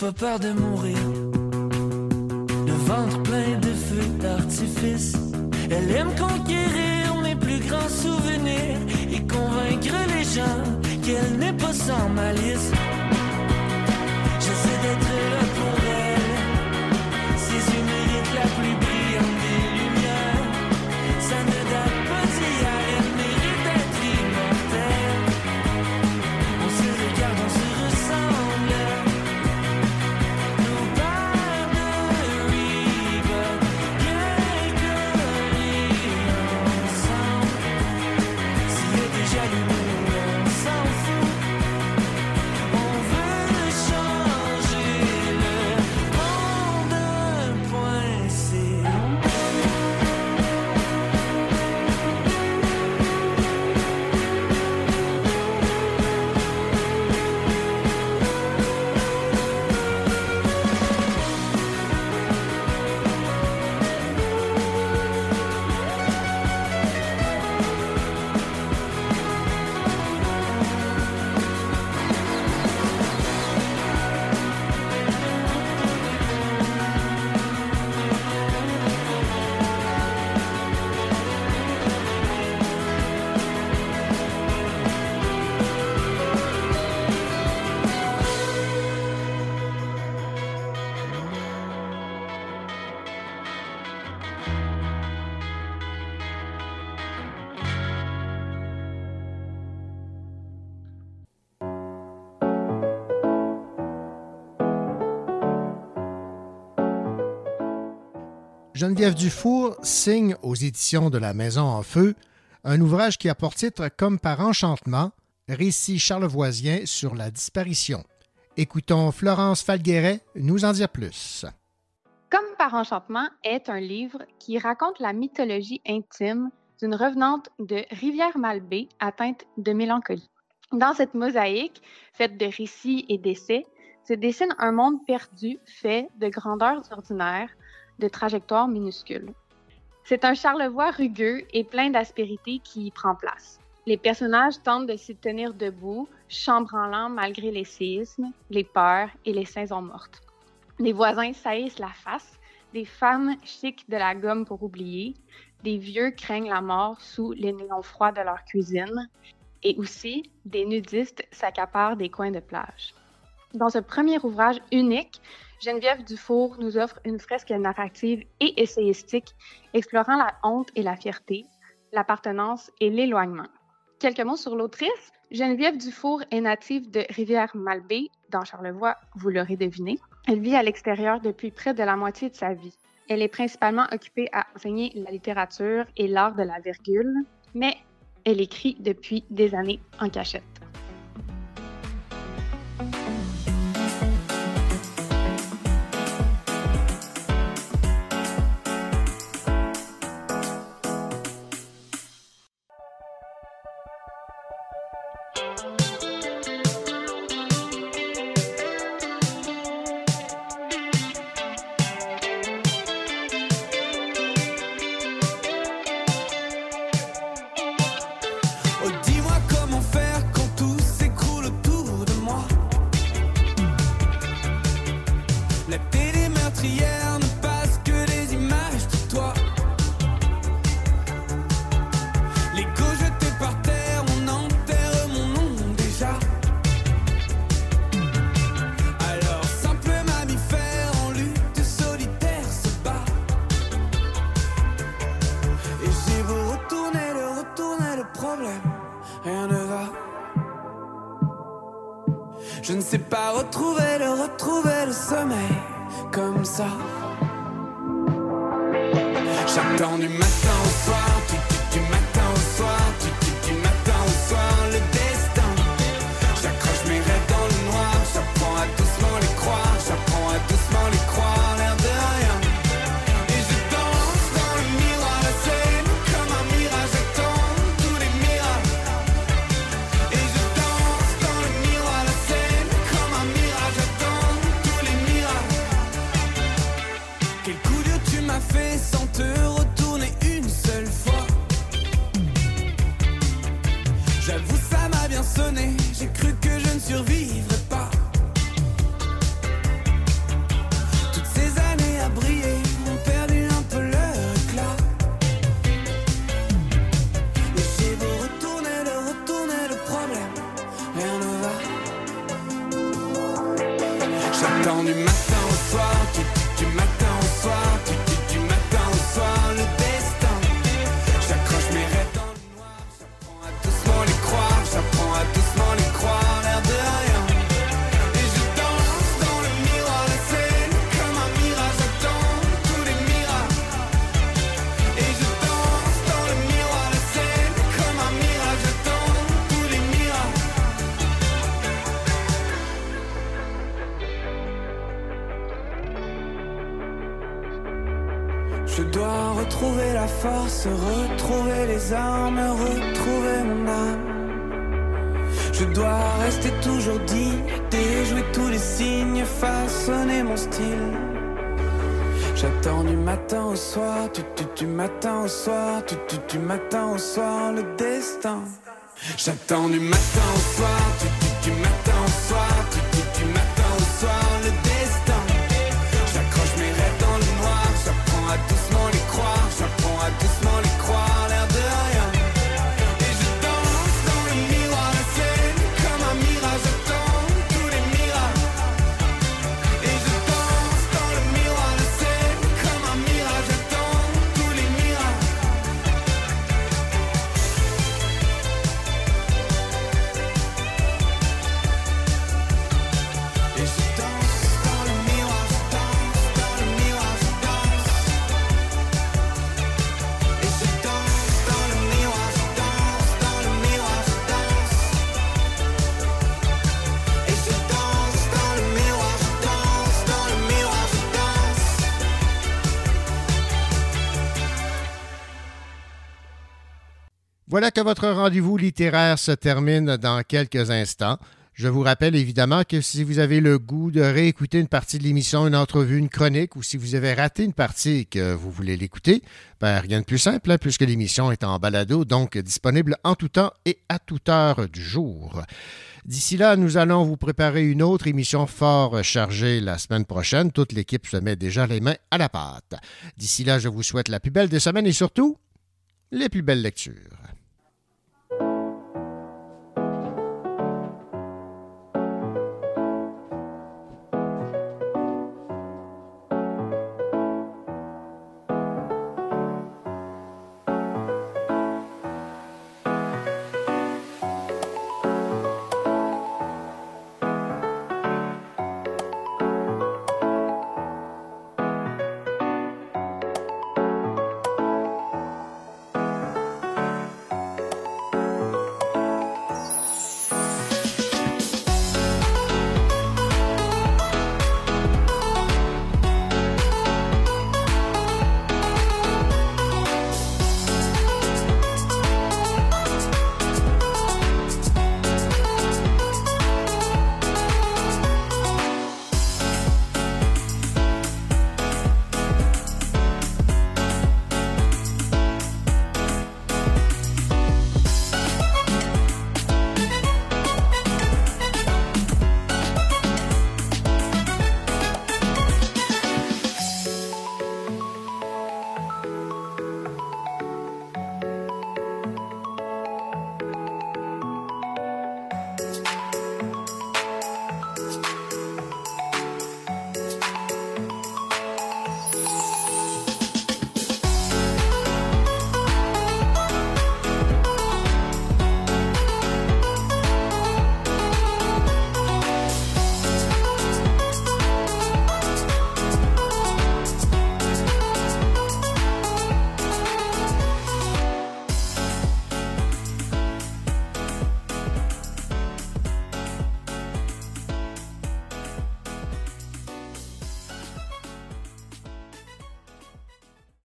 Pas peur de mourir. Geneviève Dufour signe aux éditions de la Maison en Feu un ouvrage qui a pour titre Comme par enchantement, récit charlevoisien sur la disparition. Écoutons Florence Falgueret nous en dire plus. Comme par enchantement est un livre qui raconte la mythologie intime d'une revenante de Rivière-Malbaie atteinte de mélancolie. Dans cette mosaïque, faite de récits et d'essais, se dessine un monde perdu fait de grandeurs ordinaires, de trajectoires minuscules. C'est un Charlevoix rugueux et plein d'aspérité qui y prend place. Les personnages tentent de s'y tenir debout, chambranlant malgré les séismes, les peurs et les saisons mortes. Les voisins saillissent la face, des femmes chic de la gomme pour oublier, des vieux craignent la mort sous les néons froids de leur cuisine, et aussi des nudistes s'accaparent des coins de plage. Dans ce premier ouvrage unique, Geneviève Dufour nous offre une fresque narrative et essayistique explorant la honte et la fierté, l'appartenance et l'éloignement. Quelques mots sur l'autrice. Geneviève Dufour est native de Rivière-Malbaie, dans Charlevoix, vous l'aurez deviné. Elle vit à l'extérieur depuis près de la moitié de sa vie. Elle est principalement occupée à enseigner la littérature et l'art de la virgule, mais elle écrit depuis des années en cachette. J'attends du matin au soir, tu tu du matin au soir, tu tu du matin au soir le destin. J'attends du matin au soir, tu tu du matin au soir, Voilà que votre rendez-vous littéraire se termine dans quelques instants. Je vous rappelle évidemment que si vous avez le goût de réécouter une partie de l'émission, une entrevue, une chronique, ou si vous avez raté une partie et que vous voulez l'écouter, ben rien de plus simple, hein, puisque l'émission est en balado, donc disponible en tout temps et à toute heure du jour. D'ici là, nous allons vous préparer une autre émission fort chargée la semaine prochaine. Toute l'équipe se met déjà les mains à la pâte. D'ici là, je vous souhaite la plus belle des semaines et surtout les plus belles lectures.